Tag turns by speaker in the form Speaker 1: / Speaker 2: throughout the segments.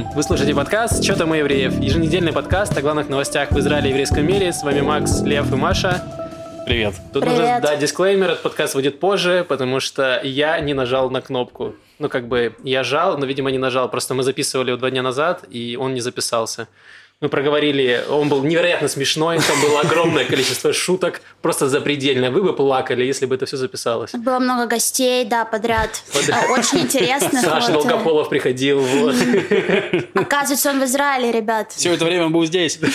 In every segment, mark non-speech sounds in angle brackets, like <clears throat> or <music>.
Speaker 1: шалом! Вы слушаете подкаст «Что там у евреев?» Еженедельный подкаст о главных новостях в Израиле и еврейском мире. С вами Макс, Лев и Маша.
Speaker 2: Привет.
Speaker 1: Тут
Speaker 3: Привет.
Speaker 1: нужно дать дисклеймер, этот подкаст выйдет позже, потому что я не нажал на кнопку. Ну, как бы, я жал, но, видимо, не нажал. Просто мы записывали его два дня назад, и он не записался. Мы проговорили, он был невероятно смешной, там было огромное количество шуток, просто запредельно. Вы бы плакали, если бы это все записалось.
Speaker 3: Было много гостей, да, подряд. А, Очень интересных.
Speaker 1: Саша
Speaker 3: вот, э,
Speaker 1: Долгополов приходил, вот.
Speaker 3: Оказывается, он в Израиле, ребят.
Speaker 2: Все это время он был здесь. <laughs>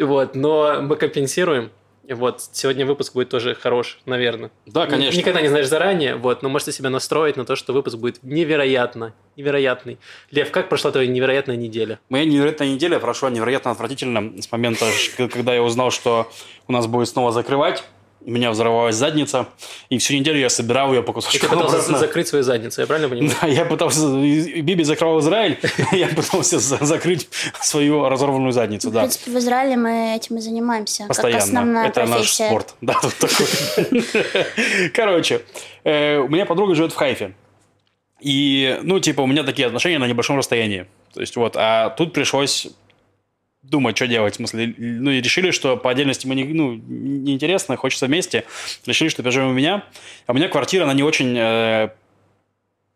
Speaker 1: Вот, но мы компенсируем. Вот, сегодня выпуск будет тоже хорош, наверное.
Speaker 2: Да, конечно.
Speaker 1: Никогда не знаешь заранее, вот, но можете себя настроить на то, что выпуск будет невероятно, невероятный. Лев, как прошла твоя невероятная неделя?
Speaker 2: Моя невероятная неделя прошла невероятно отвратительно с момента, когда я узнал, что у нас будет снова закрывать. У меня взорвалась задница, и всю неделю я собирал ее по
Speaker 1: И ты
Speaker 2: кусочкам
Speaker 1: пытался
Speaker 2: обратно.
Speaker 1: закрыть свою задницу, я правильно понимаю?
Speaker 2: Да, я пытался... Биби закрывал Израиль, <laughs> я пытался за- закрыть свою разорванную задницу,
Speaker 3: В
Speaker 2: да.
Speaker 3: принципе, в Израиле мы этим и занимаемся.
Speaker 2: Постоянно. Это наш спорт. <laughs> Да, тут такой. <laughs> Короче, э, у меня подруга живет в Хайфе. И, ну, типа, у меня такие отношения на небольшом расстоянии. То есть, вот, а тут пришлось думать, что делать. В смысле, ну, и решили, что по отдельности мы не, ну, неинтересно, хочется вместе. Решили, что переживем у меня. А у меня квартира, она не очень э,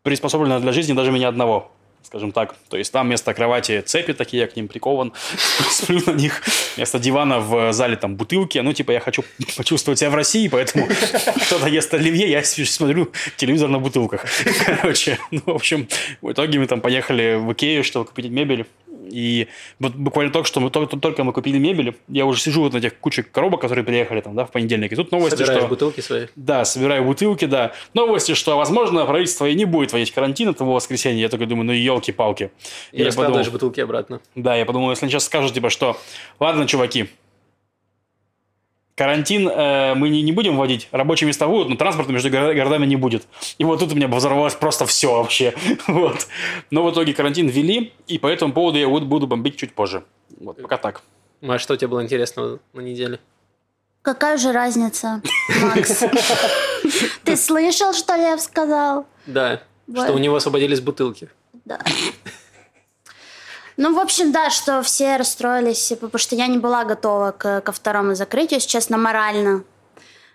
Speaker 2: приспособлена для жизни даже меня одного скажем так. То есть там вместо кровати цепи такие, я к ним прикован, <laughs> сплю на них. Вместо дивана в зале там бутылки. Ну, типа, я хочу почувствовать себя в России, поэтому <laughs> кто-то ест оливье, я смотрю телевизор на бутылках. <laughs> Короче, ну, в общем, в итоге мы там поехали в Икею, чтобы купить мебель. И вот буквально только что мы только, только мы купили мебель, я уже сижу вот на этих куче коробок, которые приехали там, да, в понедельник. И тут новости,
Speaker 1: Собираешь
Speaker 2: что...
Speaker 1: бутылки свои.
Speaker 2: Да, собираю бутылки, да. Новости, что, возможно, правительство и не будет вводить карантин этого воскресенья. Я такой думаю, ну елки-палки.
Speaker 1: И
Speaker 2: я
Speaker 1: раскладываешь
Speaker 2: подумал,
Speaker 1: бутылки обратно.
Speaker 2: да, я подумал, если они сейчас скажут, типа, что, ладно, чуваки, карантин э, мы не, не будем вводить, рабочие места будут, но транспорта между горо- городами не будет. И вот тут у меня взорвалось просто все вообще. <laughs> вот. Но в итоге карантин ввели, и по этому поводу я вот буду бомбить чуть позже. Вот, пока так.
Speaker 1: Маш, что у тебя было интересного на неделе?
Speaker 3: Какая же разница, Макс? <laughs> Ты слышал, что Лев сказал?
Speaker 1: Да, что у него освободились бутылки.
Speaker 3: Да. <laughs> Ну, в общем, да, что все расстроились, потому что я не была готова к, ко второму закрытию, если честно, морально.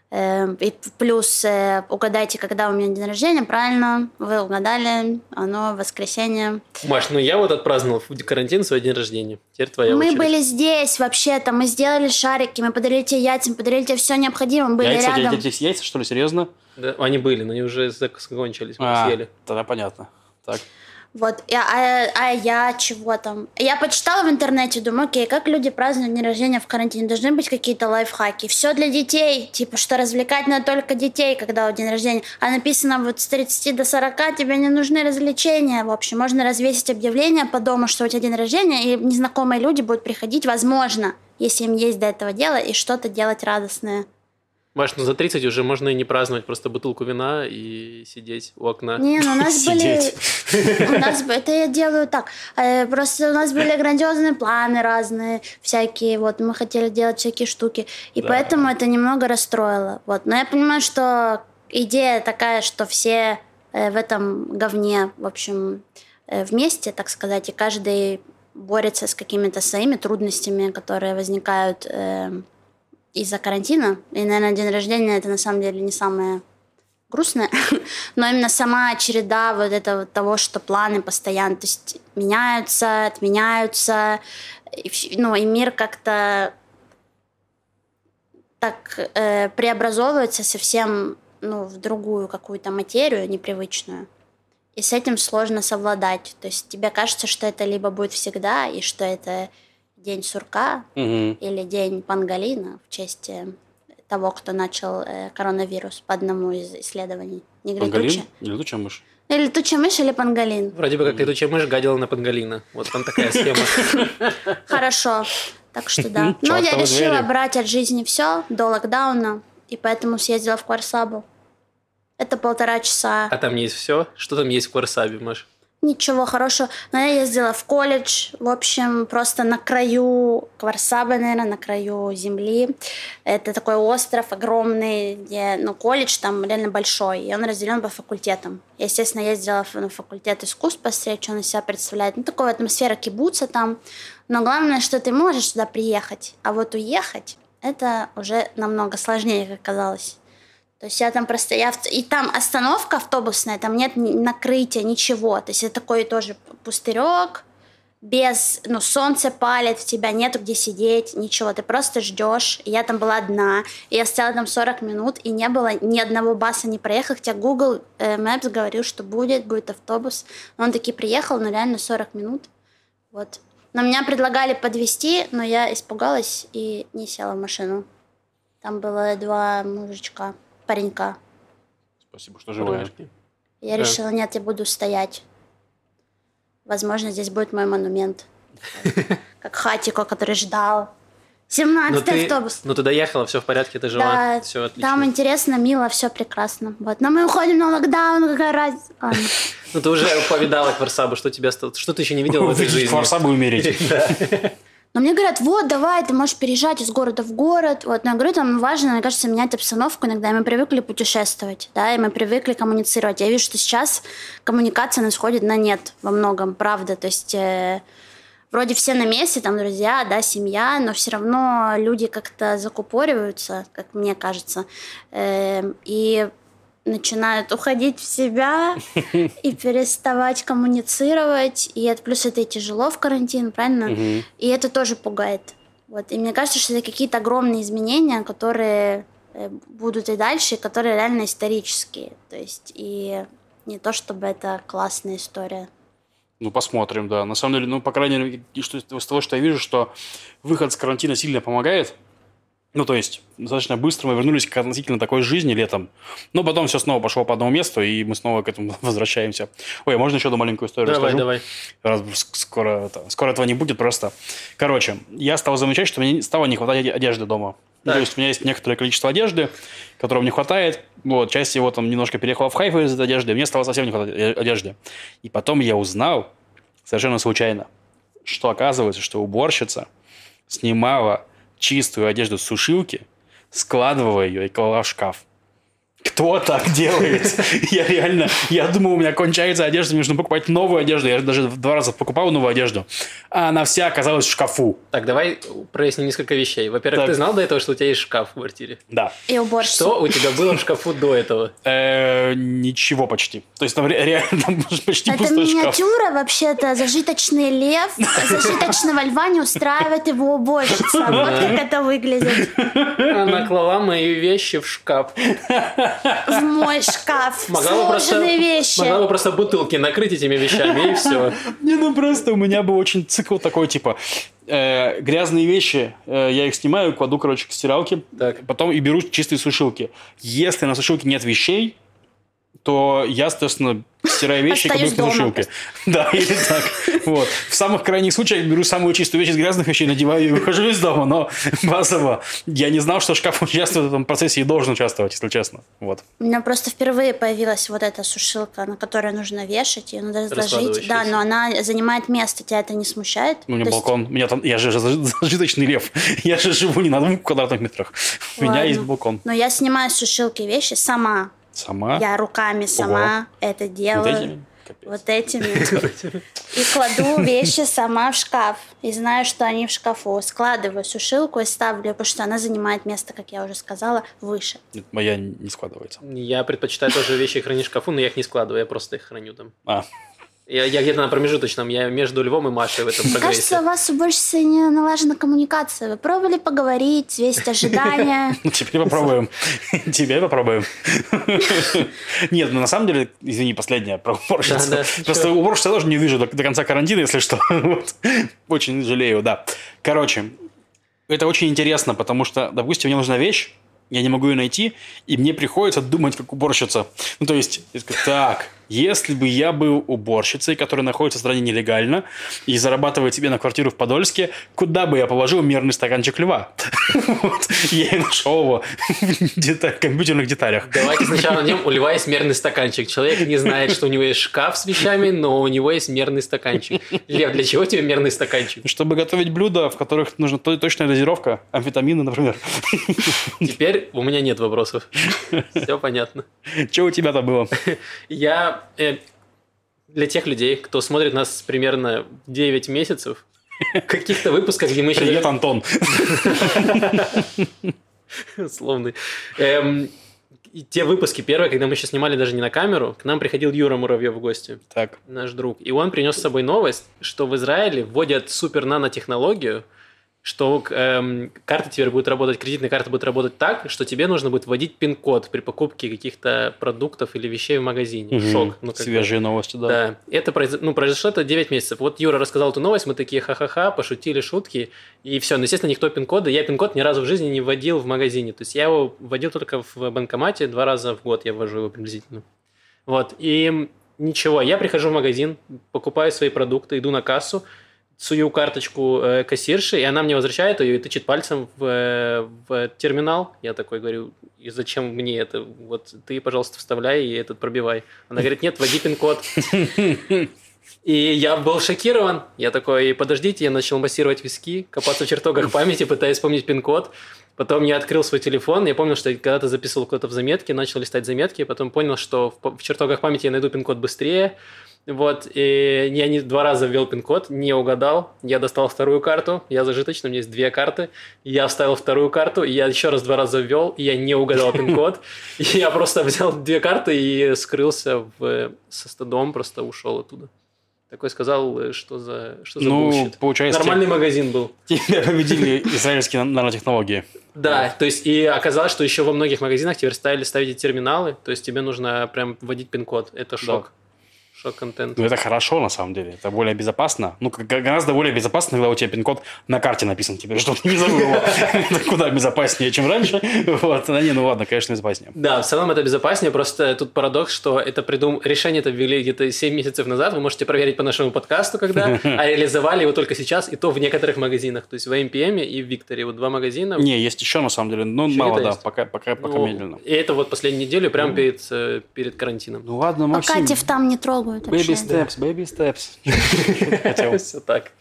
Speaker 3: Э, И плюс э, угадайте, когда у меня день рождения, правильно, вы угадали, оно воскресенье.
Speaker 1: Маш, ну я вот отпраздновал в карантин свой день рождения. Теперь твоя
Speaker 3: мы
Speaker 1: очередь.
Speaker 3: были здесь вообще-то, мы сделали шарики, мы подарили тебе яйца, мы подарили тебе все необходимое, мы были
Speaker 2: Яйца,
Speaker 3: рядом.
Speaker 2: здесь яйца, что ли, серьезно?
Speaker 1: Да, они были, но они уже закончились, мы
Speaker 2: А,
Speaker 1: съели.
Speaker 2: тогда понятно. Так.
Speaker 3: Вот, я- а, а я чего там? Я почитала в интернете, думаю, окей, как люди празднуют день рождения в карантине? Должны быть какие-то лайфхаки. Все для детей, типа, что развлекать надо только детей, когда у день рождения. А написано вот с 30 до 40 тебе не нужны развлечения. В общем, можно развесить объявление по дому, что у тебя день рождения, и незнакомые люди будут приходить, возможно, если им есть до этого дело, и что-то делать радостное.
Speaker 1: Маш, ну за 30 уже можно и не праздновать, просто бутылку вина и сидеть у окна.
Speaker 3: Не, ну у нас <laughs> были... У нас, это я делаю так. Э, Просто у нас были грандиозные планы разные, всякие. Вот мы хотели делать всякие штуки. И
Speaker 1: Да.
Speaker 3: поэтому это немного расстроило. Вот. Но я понимаю, что идея такая, что все э, в этом говне, в общем, э, вместе, так сказать, и каждый борется с какими-то своими трудностями, которые возникают э, из-за карантина. И, наверное, день рождения это на самом деле не самое грустное, <laughs> но именно сама череда вот этого того, что планы постоянно, то есть меняются, отменяются, и, ну и мир как-то так э, преобразовывается совсем ну, в другую какую-то материю непривычную. И с этим сложно совладать. То есть тебе кажется, что это либо будет всегда, и что это день сурка,
Speaker 2: Мгм.
Speaker 3: или день Пангалина в честь э, того, кто начал э, коронавирус по одному из исследований. Не
Speaker 2: Панголин? летучая мышь?
Speaker 3: Или летучая мышь, или пангалин.
Speaker 1: Вроде бы как летучая мышь гадила на Пангалина. Вот там такая схема. <laughs>
Speaker 3: Хорошо. Так что да. <laughs> Ну, я решила брать от жизни все до локдауна, и поэтому съездила в Кварсабу. Это полтора часа.
Speaker 1: А там есть все? Что там есть в Кварсабе, Маш?
Speaker 3: Ничего хорошего. Но я ездила в колледж, в общем, просто на краю Кварсаба, наверное, на краю земли. Это такой остров огромный, где, ну, колледж там реально большой, и он разделен по факультетам. Я, естественно, ездила на факультет искусств посмотреть, что он из себя представляет. Ну, такая атмосфера кибуца там. Но главное, что ты можешь туда приехать, а вот уехать, это уже намного сложнее, как казалось. То есть я там просто... Я, и там остановка автобусная, там нет накрытия, ничего. То есть это такой тоже пустырек, без, ну, солнце палит в тебя, нету где сидеть, ничего, ты просто ждешь. Я там была одна, и я стояла там 40 минут, и не было ни одного баса не проехал, хотя Google э, Maps говорил, что будет, будет автобус. Он таки приехал, но реально 40 минут. Вот. Но меня предлагали подвести, но я испугалась и не села в машину. Там было два мужичка паренька.
Speaker 2: Спасибо, что живая.
Speaker 3: Я да. решила, нет, я буду стоять. Возможно, здесь будет мой монумент. <laughs> Как Хатико, который ждал. 17 автобус.
Speaker 1: Ну, ты доехала, все в порядке, ты жила, да, все отлично.
Speaker 3: Там интересно, мило, все прекрасно. Вот. Но мы уходим на локдаун, какая разница.
Speaker 1: Ну, ты уже повидала Кварсабу, что тебя что ты еще не видела в этой жизни?
Speaker 2: Кварсабу умереть. <laughs>
Speaker 3: Но мне говорят, вот, давай, ты можешь переезжать из города в город. Вот, но я говорю, там важно, мне кажется, менять обстановку иногда. Мы привыкли путешествовать, да, и мы привыкли коммуницировать. Я вижу, что сейчас коммуникация нас сходит на нет во многом, правда. То есть э, вроде все на месте, там друзья, да, семья, но все равно люди как-то закупориваются, как мне кажется. Э, и начинают уходить в себя и <laughs> переставать коммуницировать. И это плюс это и тяжело в карантин, правильно? И это тоже пугает. Вот. И мне кажется, что это какие-то огромные изменения, которые э, будут и дальше, которые реально исторические. То есть и не то, чтобы это классная история.
Speaker 2: Ну, посмотрим, да. На самом деле, ну, по крайней мере, что, из того, что я вижу, что выход с карантина сильно помогает. Ну, то есть, достаточно быстро мы вернулись к относительно такой жизни летом. Но потом все снова пошло по одному месту, и мы снова к этому <laughs> возвращаемся. Ой, а можно еще одну маленькую историю
Speaker 1: давай,
Speaker 2: расскажу?
Speaker 1: Давай,
Speaker 2: давай. Скоро, это, скоро этого не будет просто. Короче, я стал замечать, что мне стало не хватать одежды дома. Ну, то есть, у меня есть некоторое количество одежды, которого мне хватает. Вот, часть его там немножко переехала в Хайфу из этой одежды, мне стало совсем не хватать одежды. И потом я узнал, совершенно случайно, что оказывается, что уборщица снимала чистую одежду с сушилки, складывала ее и клала в шкаф. Кто так делает? <laughs> Я реально, я думал, у меня кончается одежда, мне нужно покупать новую одежду. Я даже два раза покупал новую одежду, а она вся оказалась в шкафу.
Speaker 1: Так, давай проясним несколько вещей. Во-первых, ты знал до этого, что у тебя есть шкаф в квартире?
Speaker 2: Да.
Speaker 3: И уборщица.
Speaker 1: Что у тебя было в шкафу до этого?
Speaker 2: Э, ничего почти. То есть там реально почти пустой
Speaker 3: шкаф. Это миниатюра вообще-то, зажиточный лев, <laughs> зажиточного льва не устраивает его уборщица. Вот как это выглядит.
Speaker 1: Она клала мои вещи в шкаф <laughs>
Speaker 3: в мой шкаф. <laughs> Могла бы просто, вещи.
Speaker 1: Могла бы просто бутылки накрыть этими вещами, и все.
Speaker 2: Не, ну просто у меня был очень цикл такой, типа, э, грязные вещи, э, я их снимаю, кладу, короче, к стиралке, так. потом и беру чистые сушилки. Если на сушилке нет вещей, то я, соответственно, стираю вещи, кладу их на сушилке. Да, или так. Вот. В самых крайних случаях беру самую чистую вещь из грязных вещей, надеваю и выхожу из дома, но базово я не знал, что шкаф участвует в этом процессе и должен участвовать, если честно. Вот.
Speaker 3: У меня просто впервые появилась вот эта сушилка, на которой нужно вешать, ее надо разложить. Да, но она занимает место, тебя это не смущает?
Speaker 2: У меня балкон, есть... меня там, я же <laughs> зажиточный лев, я же живу не на двух квадратных метрах, у меня есть балкон.
Speaker 3: Но я снимаю с сушилки вещи сама,
Speaker 2: Сама?
Speaker 3: Я руками сама Ого. это делаю. Вот этими? <laughs> Вот этими. И кладу вещи сама в шкаф. И знаю, что они в шкафу. Складываю сушилку и ставлю, потому что она занимает место, как я уже сказала, выше.
Speaker 2: Моя не складывается.
Speaker 1: Я предпочитаю тоже вещи хранить в шкафу, но я их не складываю, я просто их храню там.
Speaker 2: А,
Speaker 1: я, я где-то на промежуточном, я между Львом и Машей в этом прогрессе.
Speaker 3: Кажется, у вас больше не налажена коммуникация. Вы пробовали поговорить, взвесить ожидания? <laughs>
Speaker 2: Теперь попробуем. Теперь попробуем. <laughs> Нет, ну на самом деле, извини, последняя про уборщицу. Просто уборщицу я тоже не вижу до конца карантина, если что. <laughs> Очень жалею, да. Короче, это очень интересно, потому что, допустим, мне нужна вещь, я не могу ее найти, и мне приходится думать как уборщица. Ну, то есть, так, если бы я был уборщицей, которая находится в стране нелегально и зарабатывает себе на квартиру в Подольске, куда бы я положил мерный стаканчик льва? <laughs> Я и нашел его в компьютерных деталях.
Speaker 1: Давайте сначала <laughs> найдем, у льва есть мерный стаканчик. Человек не знает, что у него есть шкаф с вещами, но у него есть мерный стаканчик. Лев, для чего тебе мерный стаканчик?
Speaker 2: Чтобы готовить блюда, в которых нужна точная дозировка, амфетамины, например.
Speaker 1: Теперь у меня нет вопросов. Все понятно.
Speaker 2: Что у тебя-то было?
Speaker 1: Я э, для тех людей, кто смотрит нас примерно 9 месяцев, каких-то выпусках, где мы еще...
Speaker 2: Привет, Антон.
Speaker 1: Словный. Эм, те выпуски первые, когда мы еще снимали даже не на камеру, к нам приходил Юра Муравьев в гости.
Speaker 2: Так.
Speaker 1: Наш друг. И он принес с собой новость, что в Израиле вводят супер нанотехнологию, что эм, карта теперь будет работать, кредитная карта будет работать так, что тебе нужно будет вводить пин-код при покупке каких-то продуктов или вещей в магазине.
Speaker 2: Угу.
Speaker 1: Шок.
Speaker 2: Ну, Свежие бы. новости, да.
Speaker 1: Да. Это произ... ну, произошло это 9 месяцев. Вот Юра рассказал эту новость, мы такие ха-ха-ха, пошутили шутки, и все. Но, естественно, никто пин-кода. Я пин-код ни разу в жизни не вводил в магазине. То есть я его вводил только в банкомате, два раза в год я ввожу его приблизительно. Вот. И ничего, я прихожу в магазин, покупаю свои продукты, иду на кассу, сую карточку э, кассирши, и она мне возвращает ее и тычет пальцем в, э, в терминал. Я такой говорю, и зачем мне это? Вот ты, пожалуйста, вставляй и этот пробивай. Она говорит, нет, вводи пин-код. И я был шокирован. Я такой, подождите, я начал массировать виски, копаться в чертогах памяти, пытаясь вспомнить пин-код. Потом я открыл свой телефон, я помнил, что я когда-то записывал куда-то в заметки, начал листать заметки, потом понял, что в, в чертогах памяти я найду пин-код быстрее, вот, и я не, два раза ввел пин-код, не угадал. Я достал вторую карту, я зажиточный, у меня есть две карты. Я вставил вторую карту, и я еще раз два раза ввел, и я не угадал пин-код. <laughs> Я просто взял две карты и скрылся в, со стадом, просто ушел оттуда. Такой сказал, что за, что за
Speaker 2: ну,
Speaker 1: bullshit.
Speaker 2: получается...
Speaker 1: Нормальный магазин был.
Speaker 2: Тебя победили израильские нанотехнологии.
Speaker 1: Да, то есть и оказалось, что еще во многих магазинах теперь стали ставить терминалы, то есть тебе нужно прям вводить пин-код. Это шок шок-контент.
Speaker 2: Ну, это хорошо, на самом деле. Это более безопасно. Ну, гораздо более безопасно, когда у тебя пин-код на карте написан теперь, чтобы ты не забыл его. Куда безопаснее, чем раньше. Вот. Да не, ну ладно, конечно, безопаснее.
Speaker 1: Да, в целом это безопаснее. Просто тут парадокс, что это придум... решение это ввели где-то 7 месяцев назад. Вы можете проверить по нашему подкасту, когда, <laughs> а реализовали его только сейчас, и то в некоторых магазинах. То есть в AMPM и в Викторе. Вот два магазина.
Speaker 2: Не, есть еще, на самом деле. Но мало, да, пока, пока, пока ну, медленно.
Speaker 1: И это вот последнюю неделю, прям перед, э, перед карантином.
Speaker 2: Ну ладно, Максим.
Speaker 3: Пока там не трогают трогают.
Speaker 2: Baby steps, baby steps. <laughs>
Speaker 1: Все так.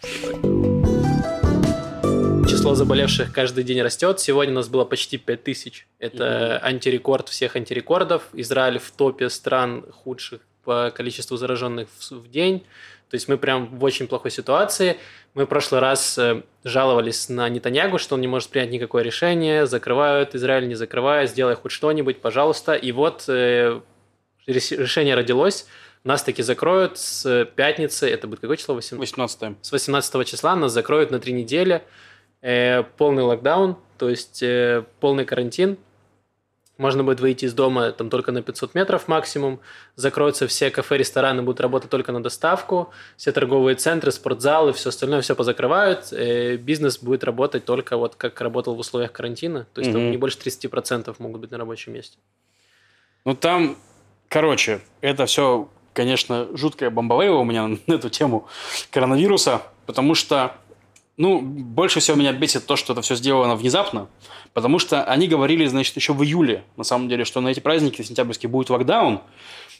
Speaker 1: Число заболевших каждый день растет. Сегодня у нас было почти 5000. Это антирекорд всех антирекордов. Израиль в топе стран худших по количеству зараженных в день. То есть мы прям в очень плохой ситуации. Мы в прошлый раз э, жаловались на Нетаньягу, что он не может принять никакое решение, закрывают Израиль, не закрывают, сделай хоть что-нибудь, пожалуйста. И вот э, решение родилось. Нас таки закроют с пятницы, это будет какое число?
Speaker 2: 18.
Speaker 1: С 18 числа нас закроют на три недели. Э, полный локдаун, то есть э, полный карантин. Можно будет выйти из дома там только на 500 метров максимум. Закроются все кафе, рестораны, будут работать только на доставку. Все торговые центры, спортзалы, все остальное все позакрывают. Э, бизнес будет работать только вот как работал в условиях карантина. То есть угу. там не больше 30% могут быть на рабочем месте.
Speaker 2: Ну там, короче, это все конечно, жуткая бомбовеева у меня <laughs> на эту тему коронавируса, потому что, ну, больше всего меня бесит то, что это все сделано внезапно, потому что они говорили, значит, еще в июле, на самом деле, что на эти праздники сентябрьские будет локдаун,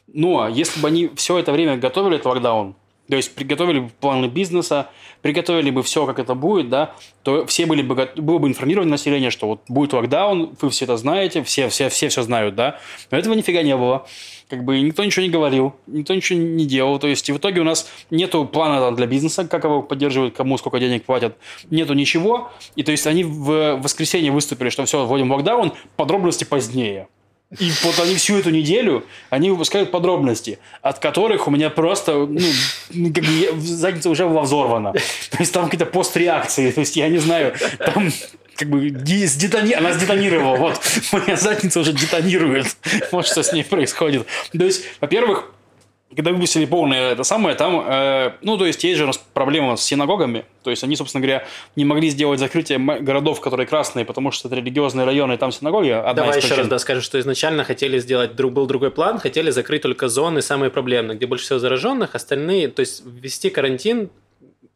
Speaker 2: ну, а если бы они все это время готовили этот локдаун, то есть приготовили бы планы бизнеса, приготовили бы все, как это будет, да, то все были бы, было бы информировано население, что вот будет локдаун, вы все это знаете, все, все, все все знают, да. Но этого нифига не было как бы никто ничего не говорил, никто ничего не делал. То есть, в итоге у нас нету плана для бизнеса, как его поддерживают, кому сколько денег платят, нету ничего. И то есть, они в воскресенье выступили, что все, вводим локдаун, подробности позднее. И вот они всю эту неделю, они выпускают подробности, от которых у меня просто, ну, как бы задница уже была взорвана. То есть там какие-то постреакции, то есть я не знаю, там как бы сдетони... она сдетонировала, вот, <laughs> моя задница уже детонирует, вот что с ней происходит. То есть, во-первых, когда выпустили полное это самое, там, э, ну, то есть, есть же у нас проблема с синагогами, то есть, они, собственно говоря, не могли сделать закрытие городов, которые красные, потому что это религиозные районы, и там синагоги. Одна
Speaker 1: Давай еще раз да, скажем, что изначально хотели сделать, друг, был другой план, хотели закрыть только зоны самые проблемные, где больше всего зараженных, остальные, то есть, ввести карантин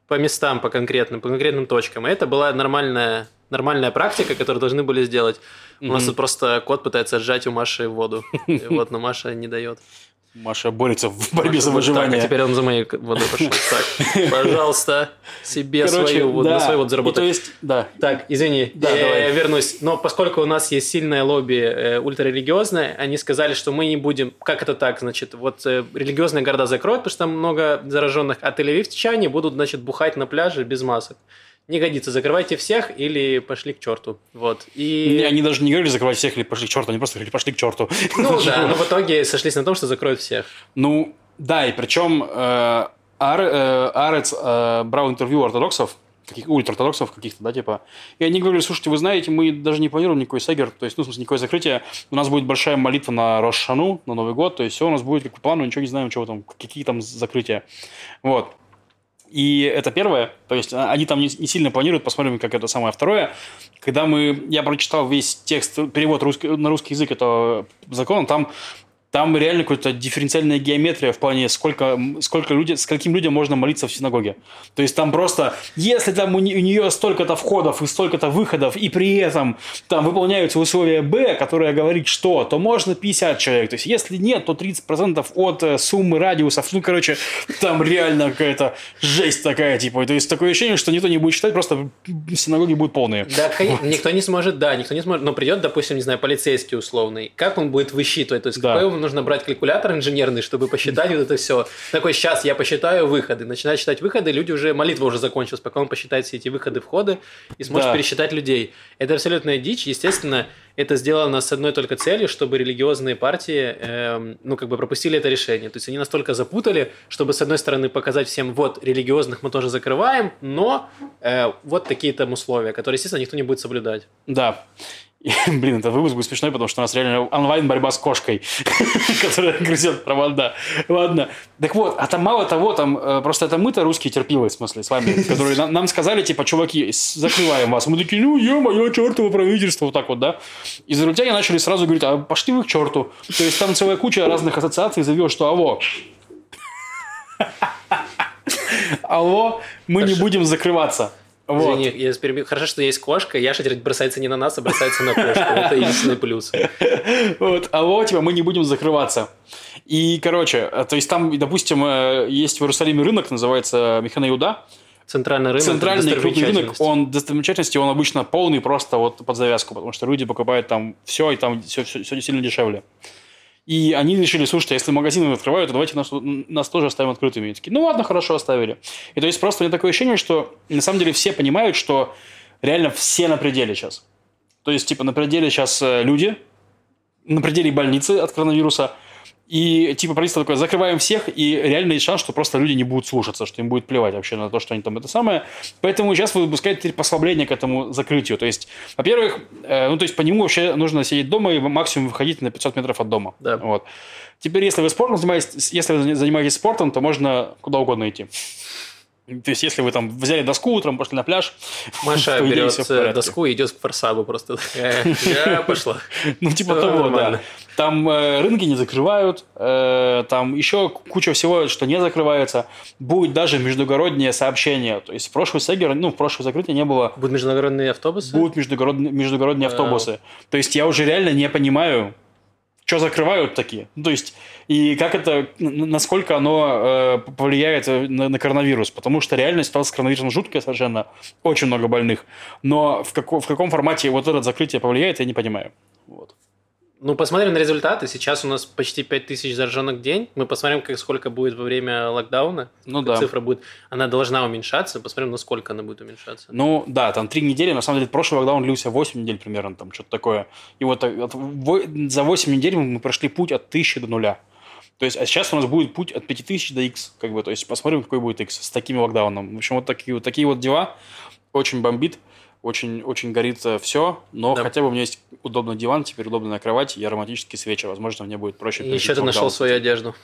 Speaker 1: по местам, по конкретным, по конкретным точкам. И это была нормальная, нормальная практика, которую должны были сделать. У нас тут просто кот пытается сжать у Маши воду. <laughs> И Вот, но Маша не дает.
Speaker 2: Маша борется в борьбе
Speaker 1: Маша,
Speaker 2: за выживание.
Speaker 1: Так, а теперь он за моей водой пошел. <laughs> Так, пожалуйста, себе
Speaker 2: Короче,
Speaker 1: свою воду,
Speaker 2: да.
Speaker 1: на свою воду заработай.
Speaker 2: То есть, да.
Speaker 1: Так, извини,
Speaker 2: Да,
Speaker 1: я
Speaker 2: давай.
Speaker 1: вернусь. Но поскольку у нас есть сильное лобби э, ультрарелигиозное, они сказали, что мы не будем... Как это так? Значит, вот э, религиозные города закроют, потому что там много зараженных, а тель-авивчане будут, значит, бухать на пляже без масок. Не годится, закрывайте всех или пошли к черту. Вот.
Speaker 2: Не,
Speaker 1: И...
Speaker 2: Они даже не говорили закрывать всех или пошли к черту, они просто говорили пошли к черту.
Speaker 1: Ну <laughs> да, но в итоге сошлись на том, что закроют всех.
Speaker 2: Ну, да, и причем э, Ар- э, Арец э, брал интервью у ортодоксов, каких, ультраортодоксов каких-то, да, типа. И они говорили, слушайте, вы знаете, мы даже не планируем никакой сегер, то есть, ну, в смысле, никакое закрытие. У нас будет большая молитва на Рошану, на Новый год, то есть, все у нас будет как по плану, ничего не знаем, чего там, какие там закрытия. Вот. И это первое, то есть а, они там не, не сильно планируют, посмотрим, как это самое. Второе, когда мы, я прочитал весь текст, перевод русский, на русский язык этого закона, там там реально какая-то дифференциальная геометрия в плане, сколько, сколько люди, с каким людям можно молиться в синагоге. То есть там просто, если там у, не- у нее столько-то входов и столько-то выходов, и при этом там выполняются условия Б, которое говорит что, то можно 50 человек. То есть если нет, то 30% от э, суммы радиусов. Ну, короче, там реально какая-то жесть такая, типа. То есть такое ощущение, что никто не будет читать, просто синагоги будут полные.
Speaker 1: Да, кон- никто не сможет, да, никто не сможет, но придет, допустим, не знаю, полицейский условный, как он будет высчитывать, то есть
Speaker 2: Да.
Speaker 1: какой нужно брать калькулятор инженерный, чтобы посчитать вот это все. Такой, сейчас я посчитаю выходы, начинает считать выходы, люди уже, молитва уже закончилась, пока он посчитает все эти выходы, входы и сможет
Speaker 2: Да.
Speaker 1: пересчитать людей. Это абсолютная дичь, естественно, это сделано с одной только целью, чтобы религиозные партии, эм, ну, как бы пропустили это решение. То есть они настолько запутали, чтобы, с одной стороны, показать всем, вот, религиозных мы тоже закрываем, но э, вот такие там условия, которые, естественно, никто не будет соблюдать.
Speaker 2: Да. И, блин, этот выпуск будет смешной, потому что у нас реально онлайн-борьба с кошкой, <laughs> которая грызет провода. Ладно. Так вот, а там мало того, там э, просто это мы-то русские терпилы, в смысле, с вами, <laughs> которые нам, нам сказали, типа, чуваки, закрываем вас. Мы такие, ну, ё-моё, чертово правительство, вот так вот, да. Израильтяне начали сразу говорить, а пошли вы к черту. То есть там целая куча разных ассоциаций заявила, что алло, <laughs> алло, мы не будем закрываться. Вот.
Speaker 1: Извини, я перебью. Хорошо, что есть кошка, Яша теперь бросается не на нас, а бросается на кошку. Это единственный плюс. <laughs>
Speaker 2: Вот, алло, типа, мы не будем закрываться. И, короче, э, то есть там, допустим, э, есть в Иерусалиме рынок, называется Механа Иуда.
Speaker 1: Центральный рынок.
Speaker 2: Центральный крупный рынок, он достопримечательности, он обычно полный просто вот под завязку, потому что люди покупают там все, и там все, все, сильно дешевле. И они решили, слушайте, если магазины открывают, то давайте нас, нас тоже оставим открытыми. И такие, ну ладно, хорошо, оставили. И то есть просто у меня такое ощущение, что на самом деле все понимают, что реально все на пределе сейчас. То есть, типа, на пределе сейчас э, люди, на пределе больницы от коронавируса, и типа правительство такое, закрываем всех, и реально есть шанс, что просто люди не будут слушаться, что им будет плевать вообще на то, что они там это самое. Поэтому сейчас выпускают теперь послабление к этому закрытию. То есть, во-первых, э, ну то есть по нему вообще нужно сидеть дома и максимум выходить на 500 метров от дома.
Speaker 1: Да.
Speaker 2: Вот. Теперь, если вы спортом занимаетесь, если вы занимаетесь спортом, то можно куда угодно идти. То есть, если вы там взяли доску утром, пошли на пляж, <laughs>
Speaker 1: Маша берет э, доску и идет к форсабу просто. Я пошла. <laughs>
Speaker 2: Ну, типа того, да. Там э, рынки не закрывают, э, там еще куча всего, что не закрывается. Будет даже междугороднее сообщение. То есть в прошлый сегер, ну, в прошлое закрытие не было.
Speaker 1: Будут международные автобусы?
Speaker 2: Будут междугородные, междугородные автобусы. То есть я уже реально не понимаю, что закрывают такие. Ну, то есть, и как это, насколько оно э, повлияет на, на коронавирус. Потому что реально ситуация с коронавирусом жуткая совершенно. Очень много больных. Но в, како- в каком формате вот это закрытие повлияет, я не понимаю. Вот.
Speaker 1: Ну, посмотрим на результаты. Сейчас у нас почти 5000 зараженных в день. Мы посмотрим, как, сколько будет во время локдауна.
Speaker 2: Ну да.
Speaker 1: Цифра будет... Она должна уменьшаться. Посмотрим, насколько она будет уменьшаться.
Speaker 2: Ну, да, там три недели, на самом деле, прошлый локдаун длился 8 недель примерно, там что-то такое. И вот от за 8 недель мы прошли путь от 1000 до нуля. То есть, а сейчас у нас будет путь от 5000 до X, как бы, то есть, посмотрим, какой будет X с таким локдауном. В общем, вот такие, вот такие вот дела. Очень бомбит, очень, очень горит все, но
Speaker 1: Да.
Speaker 2: хотя бы у меня есть удобный диван, теперь удобная кровать и ароматические свечи. Возможно, мне будет проще.
Speaker 1: И еще ты нашел
Speaker 2: локдаун.
Speaker 1: свою одежду.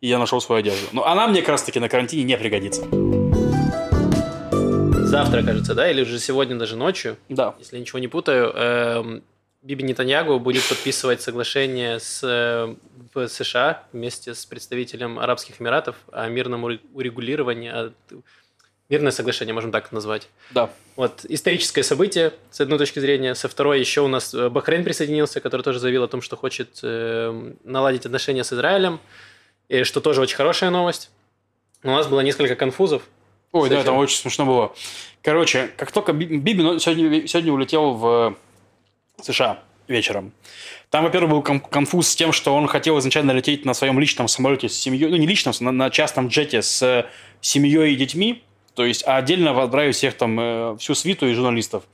Speaker 2: и я нашел свою одежду. Но она мне как раз-таки на карантине не пригодится.
Speaker 1: Завтра, кажется, да? Или уже сегодня даже ночью?
Speaker 2: Да.
Speaker 1: Если я ничего не путаю, эм, Биби Нетаньягу будет подписывать соглашение с э, в США вместе с представителем Арабских Эмиратов о мирном уре- урегулировании, о- мирное соглашение, можем так назвать.
Speaker 2: Да.
Speaker 1: Вот историческое событие, с одной точки зрения. Со второй еще у нас э, Бахрейн присоединился, который тоже заявил о том, что хочет э, наладить отношения с Израилем, и что тоже очень хорошая новость. У нас было несколько конфузов.
Speaker 2: Ой, да, там очень смешно было. Короче, как только Би- Биби сегодня, сегодня улетел в США вечером, там, во-первых, был кон- конфуз с тем, что он хотел изначально лететь на своем личном самолете с семьей, ну, не личном, на, на частном джете с семьей и детьми, то есть, а отдельно отправить всех там, э, всю свиту и журналистов.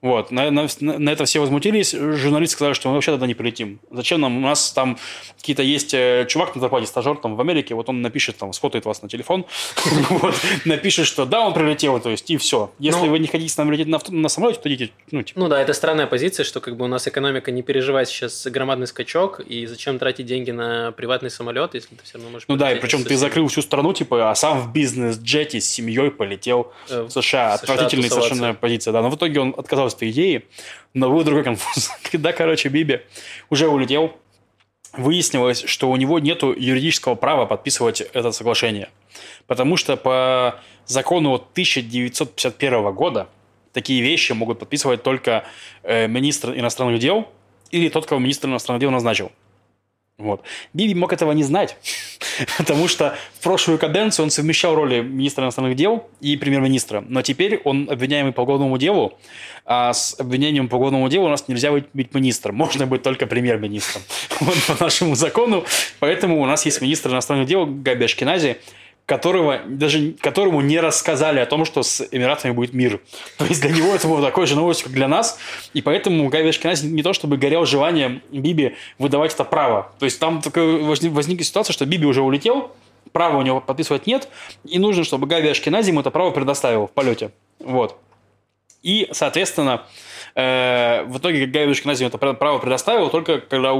Speaker 2: Вот. На, на- на это все возмутились. Журналисты сказали, что мы вообще туда не полетим. Зачем нам? У нас там какие-то есть э, чувак на зарплате, стажер там в Америке, вот он напишет, там, сфотает вас на телефон, <laughs> напишет, что да, он прилетел, то есть, и все. Если
Speaker 1: Ну.
Speaker 2: вы не хотите с нами лететь на, самолете, то идите, ну, типа,
Speaker 1: Ну да, это странная позиция, что как бы у нас экономика не переживает сейчас громадный скачок, и зачем тратить деньги на приватный самолет, если ты все равно можешь...
Speaker 2: ну да, и причем ты закрыл всю страну, типа, а сам в бизнес-джете с семьей полетел
Speaker 1: э,
Speaker 2: в США.
Speaker 1: США
Speaker 2: Отвратительная
Speaker 1: тусоваться.
Speaker 2: совершенно позиция, да. Но в итоге он отказался от этой идеи, но был другой конфуз. <laughs> Когда, короче, Биби уже улетел, выяснилось, что у него нет юридического права подписывать это соглашение. Потому что по закону 1951 года такие вещи могут подписывать только э, министр иностранных дел или тот, кого министр иностранных дел назначил. Вот. Биби мог этого не знать, <laughs> потому что в прошлую каденцию он совмещал роли министра иностранных дел и премьер-министра. Но теперь он обвиняемый по уголовному делу, а с обвинением по уголовному делу у нас нельзя быть, быть министром, можно быть только премьер-министром. <laughs> Вот по нашему закону. Поэтому у нас есть министр иностранных дел Габи Ашкенази, которого, даже которому не рассказали о том, что с Эмиратами будет мир. <laughs> То есть для него это было такой же новостью, как для нас. И поэтому Габи Ашкенази не то чтобы горел желанием Биби выдавать это право. То есть там возникла ситуация, что Биби уже улетел, права у него подписывать нет, и нужно, чтобы Габи Ашкенази ему это право предоставил в полете. Вот. И, соответственно, э, в итоге Габи Ашкенази это пра- право предоставил только когда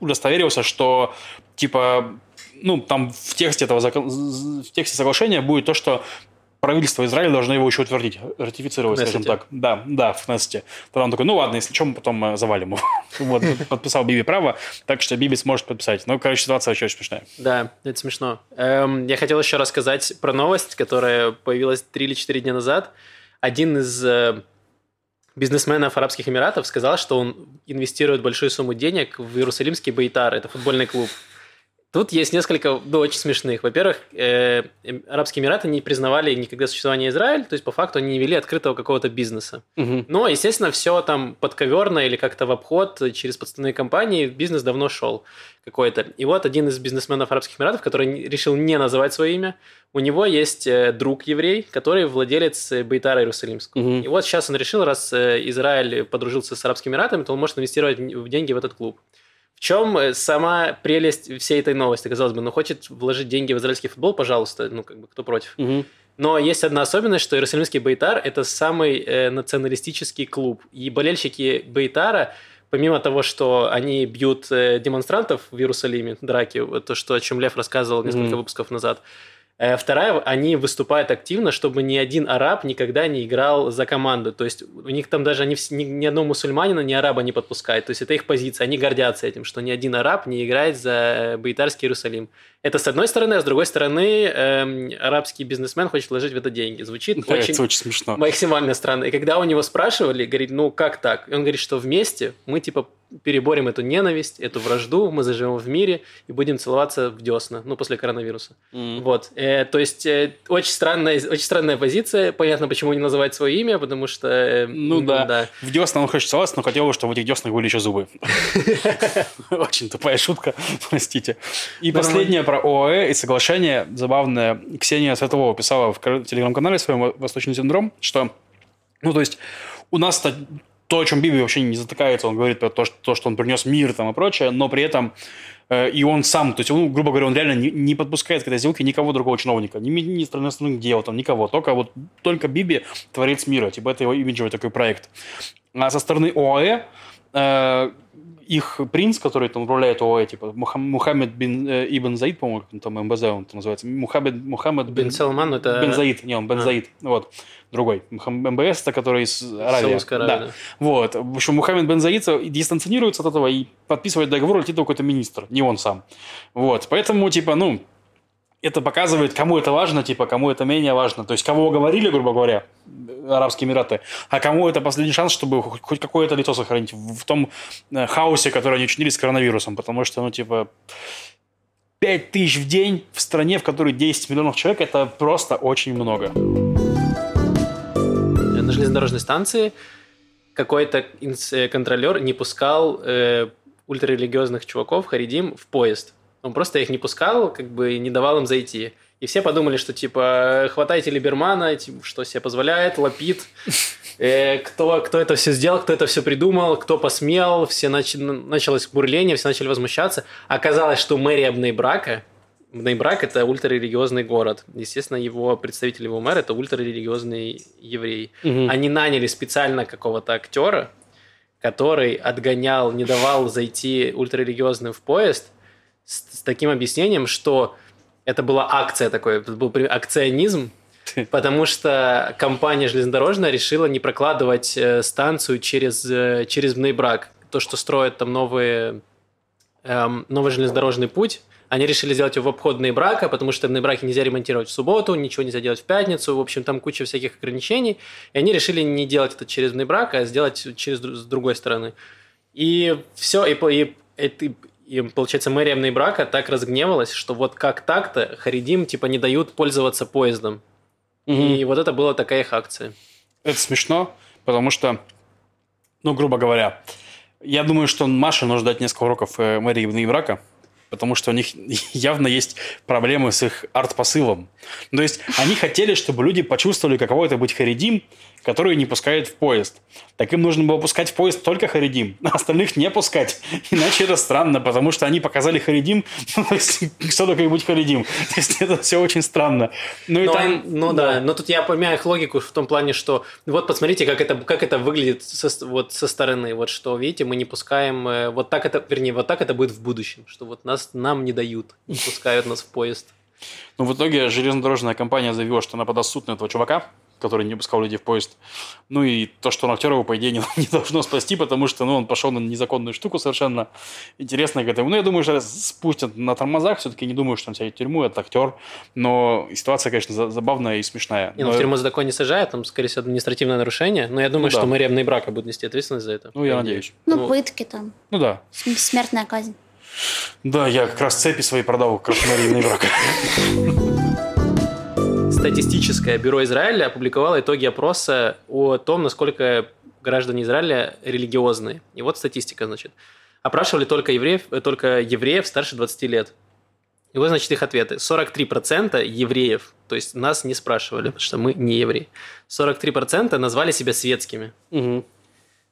Speaker 2: удостоверился, что, типа, ну, там в тексте этого в тексте соглашения будет то, что правительство Израиля должно его еще утвердить, ратифицировать,
Speaker 1: В
Speaker 2: скажем так. Да, да, в Кнессете. Тогда он такой, ну ладно, если что, мы потом э, завалим его. <laughs> Вот, подписал Биби право, так что Биби сможет подписать. Ну, короче, ситуация вообще очень смешная.
Speaker 1: Да, это смешно. Эм, я хотел еще рассказать про новость, которая появилась 3 или 4 дня назад. Один из э, бизнесменов Арабских Эмиратов сказал, что он инвестирует большую сумму денег в Иерусалимский Бейтар, это футбольный клуб. Тут есть несколько, ну, очень смешных. Во-первых, э, Арабские Эмираты не признавали никогда существование Израиля, то есть, по факту, они не вели открытого какого-то бизнеса.
Speaker 2: Мгм.
Speaker 1: Но, естественно, все там подковерно или как-то в обход через подставные компании бизнес давно шел какой-то. И вот один из бизнесменов Арабских Эмиратов, который решил не называть свое имя, у него есть э, друг еврей, который владелец Бейтара Иерусалимского.
Speaker 2: Мгм.
Speaker 1: И вот сейчас он решил, раз э, Израиль подружился с Арабскими Эмиратами, то он может инвестировать в деньги в этот клуб. В чем э, сама прелесть всей этой новости, казалось бы, ну хочет вложить деньги в израильский футбол, пожалуйста, ну как бы кто против.
Speaker 2: Мгм.
Speaker 1: Но есть одна особенность, что Иерусалимский Бейтар – это самый э, националистический клуб. И болельщики Бейтара, помимо того, что они бьют э, демонстрантов в Иерусалиме, драки, то, что, о чем Лев рассказывал несколько
Speaker 2: Мгм.
Speaker 1: выпусков назад, Вторая, они выступают активно, чтобы ни один араб никогда не играл за команду. То есть у них там даже они, ни, ни одного мусульманина, ни араба не подпускают. То есть это их позиция. Они гордятся этим, что ни один араб не играет за э, Бейтарский Иерусалим. Это с одной стороны, а с другой стороны, эм, арабский бизнесмен хочет вложить в это деньги. Звучит
Speaker 2: Да,
Speaker 1: очень
Speaker 2: это очень смешно.
Speaker 1: максимально странно. И когда у него спрашивали, говорит, ну как так? И он говорит, что вместе мы типа переборем эту ненависть, эту вражду, мы заживем в мире и будем целоваться в десна, ну, после коронавируса.
Speaker 2: Мгм.
Speaker 1: Вот. Э, то есть, э, очень, странная, очень странная позиция. Понятно, почему не называть свое имя, потому что... э,
Speaker 2: Ну да. В десна он хочет целоваться, но хотел бы, чтобы в этих деснах были еще зубы. <laughs> Очень тупая шутка, простите. И
Speaker 1: Нормально.
Speaker 2: Про ОАЭ и соглашение. Забавное. Ксения Светлова писала в телеграм-канале своем «Восточный синдром», что, ну, то есть, у нас то, то, о чем Биби вообще не затыкается, он говорит про то, что, то, что он принес мир там и прочее, но при этом э, и он сам, то есть, он, грубо говоря, он реально не, не подпускает к этой сделке никого другого чиновника, ни министра иностранных дел, там, никого, только вот, только Биби творец мира, типа, это его имиджевый такой проект. А со стороны ОАЭ э, их принц, который там управляет ОАЭ, типа Мухам- Мухаммед бин э, Ибн Заид, по-моему, там МБЗ он там называется. Мухаммед, Мухаммед
Speaker 1: Бен Салман, ну, это...
Speaker 2: Бен Заид, не, он Бен
Speaker 1: А.
Speaker 2: Заид, вот, другой. МБС, это который из Аравии.
Speaker 1: Аравия,
Speaker 2: Да.
Speaker 1: да.
Speaker 2: Вот. В общем, Мухаммед Бен Заид дистанционируется от этого и подписывает договор, летит какой-то министр, не он сам. Вот. Поэтому, типа, ну, это показывает, кому это важно, типа, кому это менее важно. То есть, кого уговорили, грубо говоря, Арабские Эмираты, а кому это последний шанс, чтобы хоть какое-то лицо сохранить в том э, хаосе, который они учинили с коронавирусом. Потому что, ну, типа, 5 тысяч в день в стране, в которой 10 миллионов человек, это просто очень много.
Speaker 1: на железнодорожной станции какой-то э, контролер не пускал э, ультрарелигиозных чуваков, харидим, в поезд. Он просто их не пускал, как бы не давал им зайти. И все подумали, что типа хватайте Либермана, типа, что себе позволяет, лапид. <laughs> Э, кто, кто это все сделал, кто это все придумал, кто посмел, все нач... началось бурление, все начали возмущаться. Оказалось, что мэрия Бнейбрака, Бнейбрак – это ультрарелигиозный город. Естественно, его представитель его мэра – это ультрарелигиозный еврей. Они наняли специально какого-то актера, который отгонял, не давал зайти ультрарелигиозным в поезд с, с таким объяснением, что это была акция такой, это был акционизм, <laughs> потому что компания железнодорожная решила не прокладывать э, станцию через, э, через Бнейбрак. То, что строят там новые, эм, новый железнодорожный путь, они решили сделать его в обход Бнейбрака, потому что в Бнейбраке нельзя ремонтировать в субботу, ничего нельзя делать в пятницу, в общем, там куча всяких ограничений, и они решили не делать это через Бнейбрак, а сделать через с другой стороны. И все, и, и, это- и, получается, мэрия Бнейбрака так разгневалась, что вот как так-то Харидим типа не дают пользоваться поездом. И вот это была такая их акция.
Speaker 2: Это смешно, потому что, ну, грубо говоря, я думаю, что Маше нужно дать несколько уроков э, мэрии Ибн Ибрака, потому что у них <laughs> явно есть проблемы с их арт-посылом. То есть они хотели, чтобы люди почувствовали, каково это быть харидим, который не пускает в поезд. Так им нужно было пускать в поезд только харидим, <laughs> а остальных не пускать. Иначе это странно, потому что они показали харидим, <laughs> ну, то есть, что такое быть харидим. <laughs> То есть это все очень странно. Ну, и
Speaker 1: Но
Speaker 2: там-
Speaker 1: ну да. но тут я понимаю их логику в том плане, что вот посмотрите, как это, как это выглядит со, вот со стороны. Вот что, видите, мы не пускаем, э, вот так это, вернее, вот так это будет в будущем, что вот нас, нам не дают, не пускают нас в поезд.
Speaker 2: Но в итоге железнодорожная компания заявила, что она подаст суд на этого чувака, который не пускал людей в поезд. Ну и то, что он актер его, по идее, не, <laughs> не должно спасти, потому что ну, он пошел на незаконную штуку совершенно. Интересно к этому. Ну, я думаю, что спустят на тормозах. Все-таки не думаю, что он сядет в тюрьму, это актер. Но ситуация, конечно, за- забавная и смешная.
Speaker 1: Не, ну,
Speaker 2: Но-
Speaker 1: в тюрьму за такое не сажают, там, скорее всего, административное нарушение, но я думаю,
Speaker 2: Ну да.
Speaker 1: что мэрия Бнейбрака будет нести ответственность за это.
Speaker 2: Ну, я надеюсь.
Speaker 3: Ну,
Speaker 1: Ну,
Speaker 3: пытки там,
Speaker 2: Ну да.
Speaker 3: см- смертная казнь.
Speaker 2: Да, я как раз цепи свои продал как раз Марии брака.
Speaker 1: Статистическое бюро Израиля опубликовало итоги опроса о том, насколько граждане Израиля религиозные. И вот статистика, значит. Опрашивали только евреев, э, только евреев старше 20 лет. И вот, значит, их ответы. 43% евреев, то есть нас не спрашивали, потому что мы не евреи. 43% назвали себя светскими.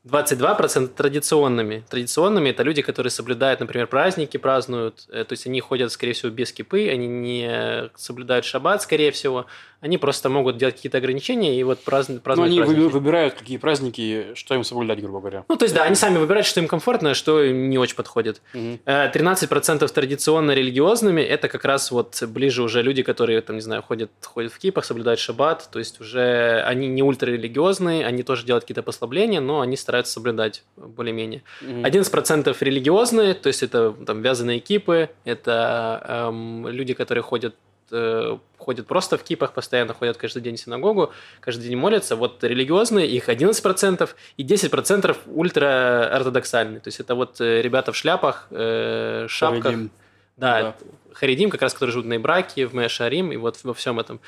Speaker 1: 22% традиционными. Традиционными это люди, которые соблюдают, например, праздники, празднуют. э, То есть они ходят, скорее всего, без кипы, они не соблюдают шаббат, скорее всего. Они просто могут делать какие-то ограничения и вот празднуют,
Speaker 2: Ну, они
Speaker 1: праздники.
Speaker 2: вы- выбирают, какие праздники, что им соблюдать, грубо говоря.
Speaker 1: Ну, то есть, да, они сами выбирают, что им комфортно, а что им не очень подходит. Э, 13% традиционно религиозными, это как раз вот ближе уже люди, которые, там, не знаю, ходят, ходят в кипах, соблюдают шаббат, то есть уже они не ультрарелигиозные, они тоже делают какие-то послабления, но они стараются соблюдать более-менее.
Speaker 2: Мгм.
Speaker 1: 11% религиозные, то есть это там вязаные кипы, это эм, люди, которые ходят э, ходят просто в кипах, постоянно ходят каждый день в синагогу, каждый день молятся. Вот религиозные, их 11%, и 10% ультраортодоксальные. То есть это вот э, ребята в шляпах, э, шапках.
Speaker 2: Харидим.
Speaker 1: Да,
Speaker 2: Да.
Speaker 1: Харидим, как раз, которые живут на Ибраке, в Мешарим, и вот во всем этом.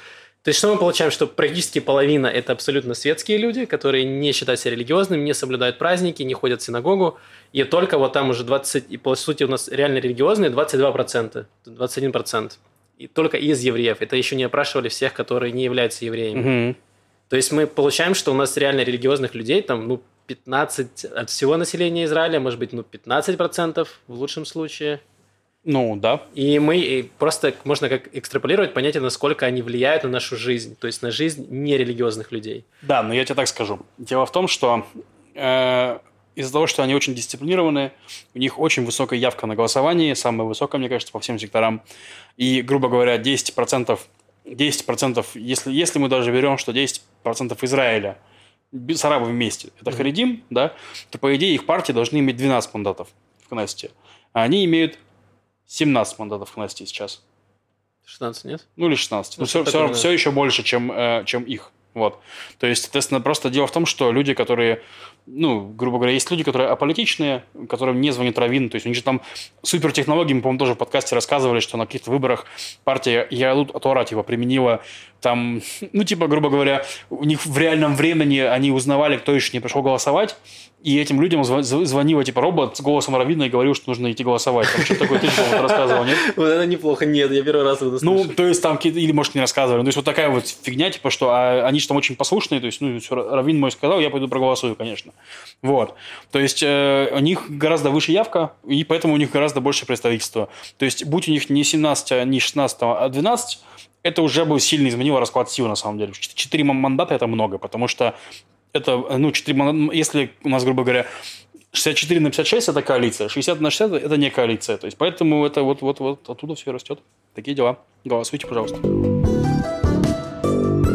Speaker 1: То есть, что мы получаем? Что практически половина – это абсолютно светские люди, которые не считают себя религиозными, не соблюдают праздники, не ходят в синагогу. И только вот там уже 20, и по сути у нас реально религиозные 22%, 21%. И только из евреев. Это еще не опрашивали всех, которые не являются евреями.
Speaker 2: Мгм.
Speaker 1: То есть мы получаем, что у нас реально религиозных людей там, ну, 15 от всего населения Израиля, может быть, ну, 15% в лучшем случае.
Speaker 2: Ну, да.
Speaker 1: И мы и просто можно как экстраполировать понятие, насколько они влияют на нашу жизнь, то есть на жизнь нерелигиозных людей.
Speaker 2: Да, но я тебе так скажу. Дело в том, что э, из-за того, что они очень дисциплинированные, у них очень высокая явка на голосовании, самая высокая, мне кажется, по всем секторам. И, грубо говоря, 10%, 10% если, если мы даже берем, что 10% Израиля с арабами вместе, это mm-hmm. Харидим, да, то, по идее, их партии должны иметь 12 мандатов в Кнессете. А они имеют 17 мандатов в Кнессете сейчас.
Speaker 1: 16, нет?
Speaker 2: Ну, или 16. Ну, Но все, все, все еще больше, чем, э, чем их. Вот. То есть, соответственно, просто дело в том, что люди, которые ну, грубо говоря, есть люди, которые аполитичные, которым не звонит Равин, то есть у них же там супертехнологии, мы, по-моему, тоже в подкасте рассказывали, что на каких-то выборах партия Ялут Атора, типа, применила там, <laughs> ну, типа, грубо говоря, у них в реальном времени они узнавали, кто еще не пришел голосовать, и этим людям звонила, типа, робот с голосом Равина и говорил, что нужно идти голосовать. Там что такое ты что рассказывал, нет? <laughs>
Speaker 1: Вот это неплохо. Нет, я первый раз это
Speaker 2: Ну, то есть там или, может, не рассказывали. То есть вот такая вот фигня, типа, что а, они же там очень послушные, то есть, ну, Равин мой сказал, я пойду проголосую, конечно. Вот. То есть э, у них гораздо выше явка, и поэтому у них гораздо больше представительства. То есть будь у них не 17, а не 16, а 12, это уже бы сильно изменило расклад сил, на самом деле. Четыре мандата – это много, потому что это, ну, 4, если у нас, грубо говоря, 64 на 56 – это коалиция, 60 на 60 – это не коалиция. То есть, поэтому это вот, вот, вот оттуда все растет. Такие дела. Голосуйте, пожалуйста.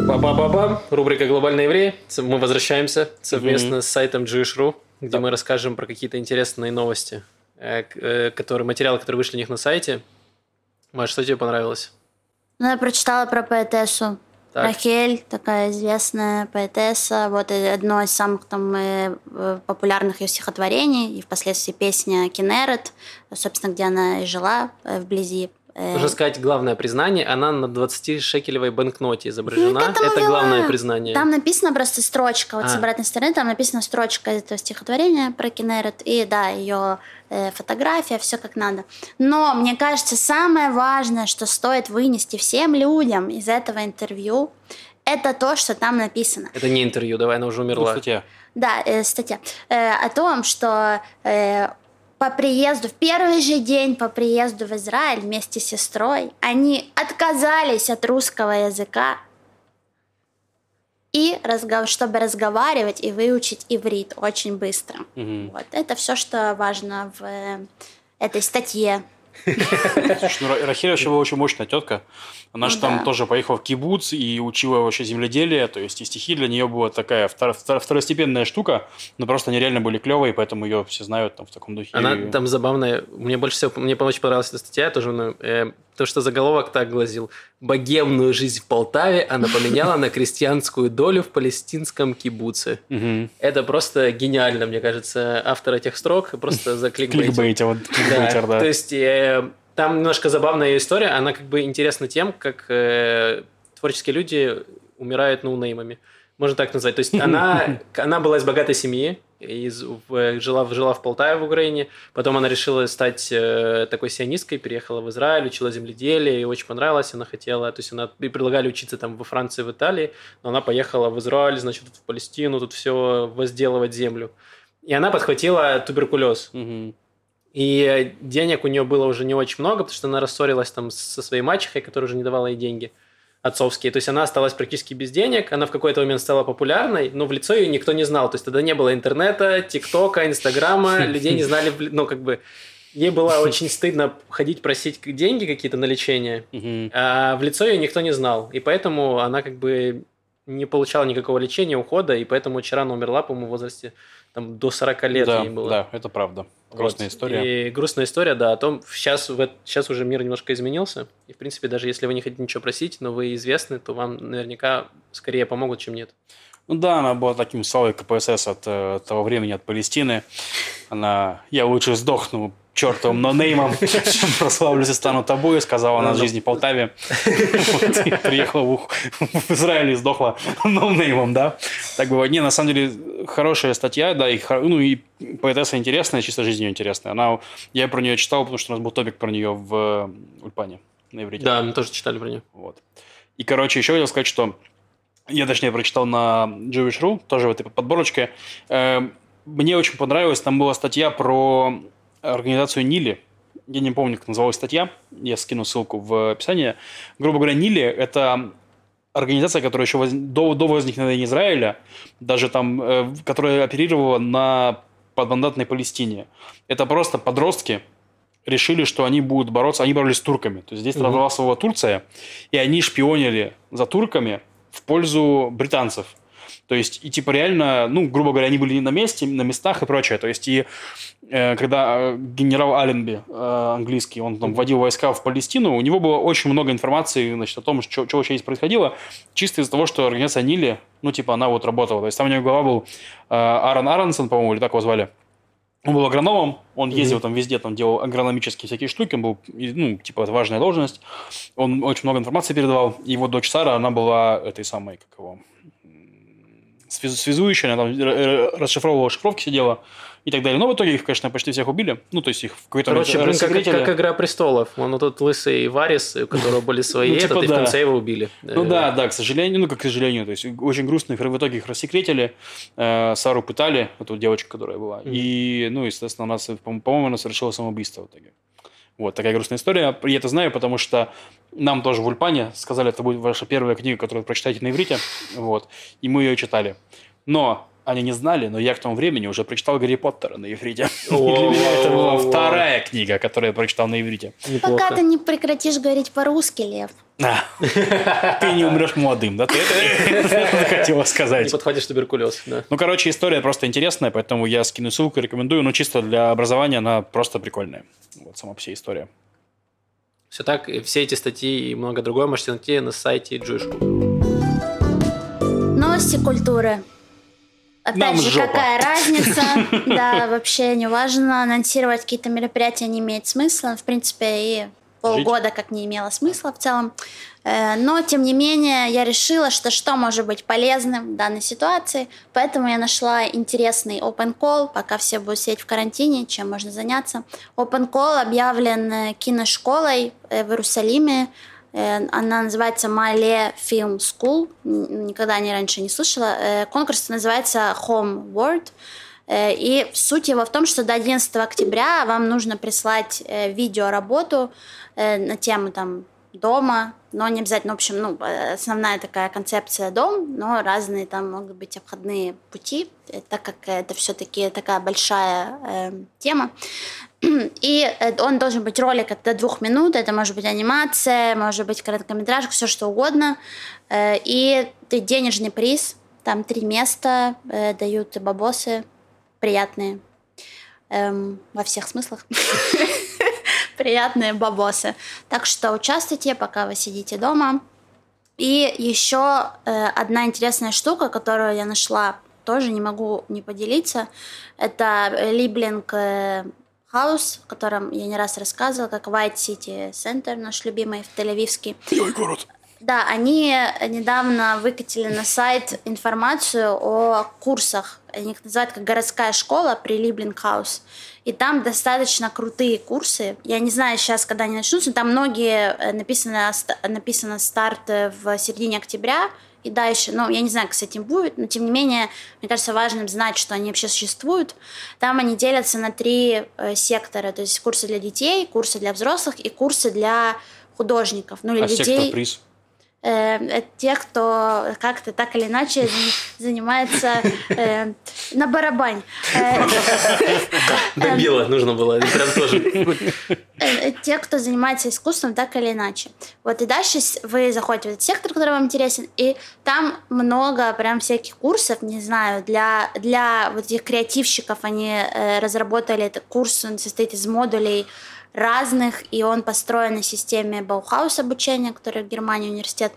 Speaker 1: Ба-ба-ба-ба. Рубрика «Глобальный еврей». Мы возвращаемся совместно mm-hmm. с сайтом Jewish.ru, где да. мы расскажем про какие-то интересные новости, э, э, которые, материалы, которые вышли у них на сайте. Маш, что тебе понравилось?
Speaker 3: Ну, я прочитала про поэтессу так. Рахель, такая известная поэтесса, вот одно из самых там э, популярных ее стихотворений, и впоследствии песня «Кенерет», собственно, где она и жила вблизи
Speaker 1: Нужно э, сказать главное признание. Она на 20-шекелевой банкноте изображена. Ну, это главное признание.
Speaker 3: Там написана просто строчка. Вот а. с обратной стороны там написана строчка этого стихотворения про Кенерет. И да, ее э, фотография, все как надо. Но мне кажется, самое важное, что стоит вынести всем людям из этого интервью, это то, что там написано.
Speaker 1: Это не интервью, давай, она уже умерла.
Speaker 2: Ну, статья.
Speaker 3: Да, э, статья. Э, о том, что э, по приезду, в первый же день по приезду в Израиль вместе с сестрой, они отказались от русского языка и чтобы разговаривать и выучить иврит очень быстро. Угу. Вот это все, что важно в э, этой статье.
Speaker 2: Слушай, ну Рахиль вообще была очень мощная тетка. Она ну, же там да. тоже поехала в кибуц и учила вообще земледелие, то есть и стихи для нее была такая втор- втор- второстепенная штука, но просто они реально были клевые, поэтому ее все знают там в таком духе.
Speaker 1: Она там забавная, мне больше всего, мне очень понравилась эта статья, тоже, ну, э, то, что заголовок так гласил. Богемную жизнь в Полтаве она поменяла на крестьянскую долю в палестинском кибуце. Это просто гениально, мне кажется, автор этих строк просто закликбейтил.
Speaker 2: Кликбейтил, да.
Speaker 1: То есть э, там немножко забавная история, она как бы интересна тем, как э, творческие люди умирают ноунеймами. Можно так назвать. То есть <laughs> она, она была из богатой семьи, из, в, жила, жила в Полтаве в Украине, потом она решила стать э, такой сионисткой, переехала в Израиль, учила земледелие, и очень понравилось, она хотела, то есть она и предлагали учиться там во Франции, в Италии, но она поехала в Израиль, значит, в Палестину, тут все возделывать землю. И она подхватила туберкулез.
Speaker 2: Угу.
Speaker 1: И денег у нее было уже не очень много, потому что она рассорилась там со своей мачехой, которая уже не давала ей деньги отцовские. То есть она осталась практически без денег, она в какой-то момент стала популярной, но в лицо ее никто не знал. То есть тогда не было интернета, тиктока, инстаграма, <laughs> людей не знали, ну как бы Ей было очень стыдно ходить просить деньги какие-то на лечение, а в лицо ее никто не знал. И поэтому она как бы не получала никакого лечения, ухода, и поэтому очень рано умерла, по-моему, в возрасте там, до 40 лет
Speaker 2: да,
Speaker 1: ей было.
Speaker 2: Да, это правда. Грустная вот. история.
Speaker 1: И грустная история, да, о том, сейчас, в, сейчас уже мир немножко изменился, и, в принципе, даже если вы не хотите ничего просить, но вы известны, то вам наверняка скорее помогут, чем нет.
Speaker 2: Ну да, она была таким славой КПСС от э, того времени, от Палестины. Она, я лучше сдохну чертовым нонеймом, чем <laughs> прославлюсь и стану тобой, сказала она в жизни Полтаве. Приехала в Израиль и сдохла нонеймом, да. Так бывает. Не, на самом деле, хорошая статья, да, и, ну и поэтесса интересная, чисто жизнь ее интересная. Она, я про нее читал, потому что у нас был топик про нее в Ульпане на иврите.
Speaker 1: Да, мы тоже читали про нее.
Speaker 2: Вот. И, короче, еще хотел сказать, что я, точнее, прочитал на Jewish.ru, тоже в этой подборочке. Эм, мне очень понравилось, там была статья про организацию Нили. Я не помню, как называлась статья. Я скину ссылку в описании. Грубо говоря, Нили – это организация, которая еще до, до возникновения Израиля, даже там, э, которая оперировала на подмандатной Палестине. Это просто подростки решили, что они будут бороться, они боролись с турками. То есть здесь mm-hmm. развалась Турция, и они шпионили за турками в пользу британцев. То есть, и типа реально, ну, грубо говоря, они были на месте, на местах и прочее. То есть, и э, когда генерал Алленби, э, английский, он там вводил войска в Палестину, у него было очень много информации, значит, о том, что, что вообще здесь происходило, чисто из-за того, что организация Нили, ну, типа, она вот работала. То есть, там у него глава был э, Аарон Аронсон, по-моему, или так его звали. Он был агрономом, он ездил mm-hmm. там везде, там делал агрономические всякие штуки, он был, ну, типа, это важная должность. Он очень много информации передавал. Его дочь Сара, она была этой самой, как его, связующая, она там расшифровывала шифровки, сидела и так далее. Но в итоге их, конечно, почти всех убили. Ну, то есть их в какой-то
Speaker 1: Короче, блин, как, как «Игра престолов». Он вот этот лысый Варис, у которого были <laughs> свои, ну, типа, этот, и в конце его убили.
Speaker 2: Ну да, да, к сожалению, ну как к сожалению, то есть очень грустно, в итоге их рассекретили, э, Сару пытали, эту девочку, которая была, и, ну, естественно, она, по-моему, она совершила самоубийство в итоге. Вот такая грустная история. Я это знаю, потому что нам тоже в Ульпане сказали, это будет ваша первая книга, которую вы прочитаете на иврите. Вот. И мы ее читали. Но они не знали, но я к тому времени уже прочитал Гарри Поттера на иврите. <laughs> И для меня это была вторая книга, которую я прочитал на иврите.
Speaker 3: Пока ты не прекратишь говорить по-русски, Лев. <laughs>
Speaker 2: Ты не умрешь молодым, да? Ты это <laughs> хотела сказать. Не
Speaker 1: подхватишь туберкулез, да.
Speaker 2: Ну, короче, история просто интересная, поэтому я скину ссылку, рекомендую. Но чисто для образования она просто прикольная. Вот сама вся история.
Speaker 1: Все так, все эти статьи и много другое можете найти на сайте Джуишку.
Speaker 3: Новости культуры. Опять Нам же, жопа. какая <laughs> разница? Да, вообще не важно. Анонсировать какие-то мероприятия не имеет смысла. В принципе, и полгода как не имело смысла в целом. Э, но, тем не менее, я решила, что что может быть полезным в данной ситуации, поэтому я нашла интересный open call, пока все будут сидеть в карантине, чем можно заняться. Open call объявлен э, киношколой э, в Иерусалиме, она называется Мале Film School. Никогда не раньше не слышала. Конкурс называется Home World. И суть его в том, что до 11 октября вам нужно прислать видеоработу на тему там дома, но не обязательно, в общем, ну, основная такая концепция дом, но разные там могут быть обходные пути, э, так как это все-таки такая большая э, тема. <clears throat> И э, он должен быть ролик до двух минут, это может быть анимация, может быть короткометражка, все что угодно. Э, и денежный приз, там три места, дают бабосы приятные эм, во всех смыслах. <laughs> приятные бабосы. Так что участвуйте, пока вы сидите дома. И еще э, одна интересная штука, которую я нашла, тоже не могу не поделиться. Это Либлинг э, Хаус, о котором я не раз рассказывала, как White City Center, наш любимый в Тель-Авивский.
Speaker 2: Белый город.
Speaker 3: Да, они недавно выкатили на сайт информацию о курсах. Они их называют как городская школа при Либлинг Хаус. И там достаточно крутые курсы. Я не знаю сейчас, когда они начнутся. Там многие э, написано, написано старт э, в середине октября и дальше. Ну, я не знаю, как с этим будет, но тем не менее, мне кажется, важным знать, что они вообще существуют. Там они делятся на три э, сектора. То есть курсы для детей, курсы для взрослых и курсы для художников. Ну, для а детей. Сектор приз? Э, тех, кто как-то так или иначе занимается э, на барабань. Э,
Speaker 1: Добила нужно было, прям тоже.
Speaker 3: Э, те, кто занимается искусством так или иначе. Вот и дальше вы заходите в этот сектор, который вам интересен, и там много прям всяких курсов, не знаю, для, для вот этих креативщиков они э, разработали этот курс, он состоит из модулей разных, и он построен на системе Баухаус обучения, который в Германии университет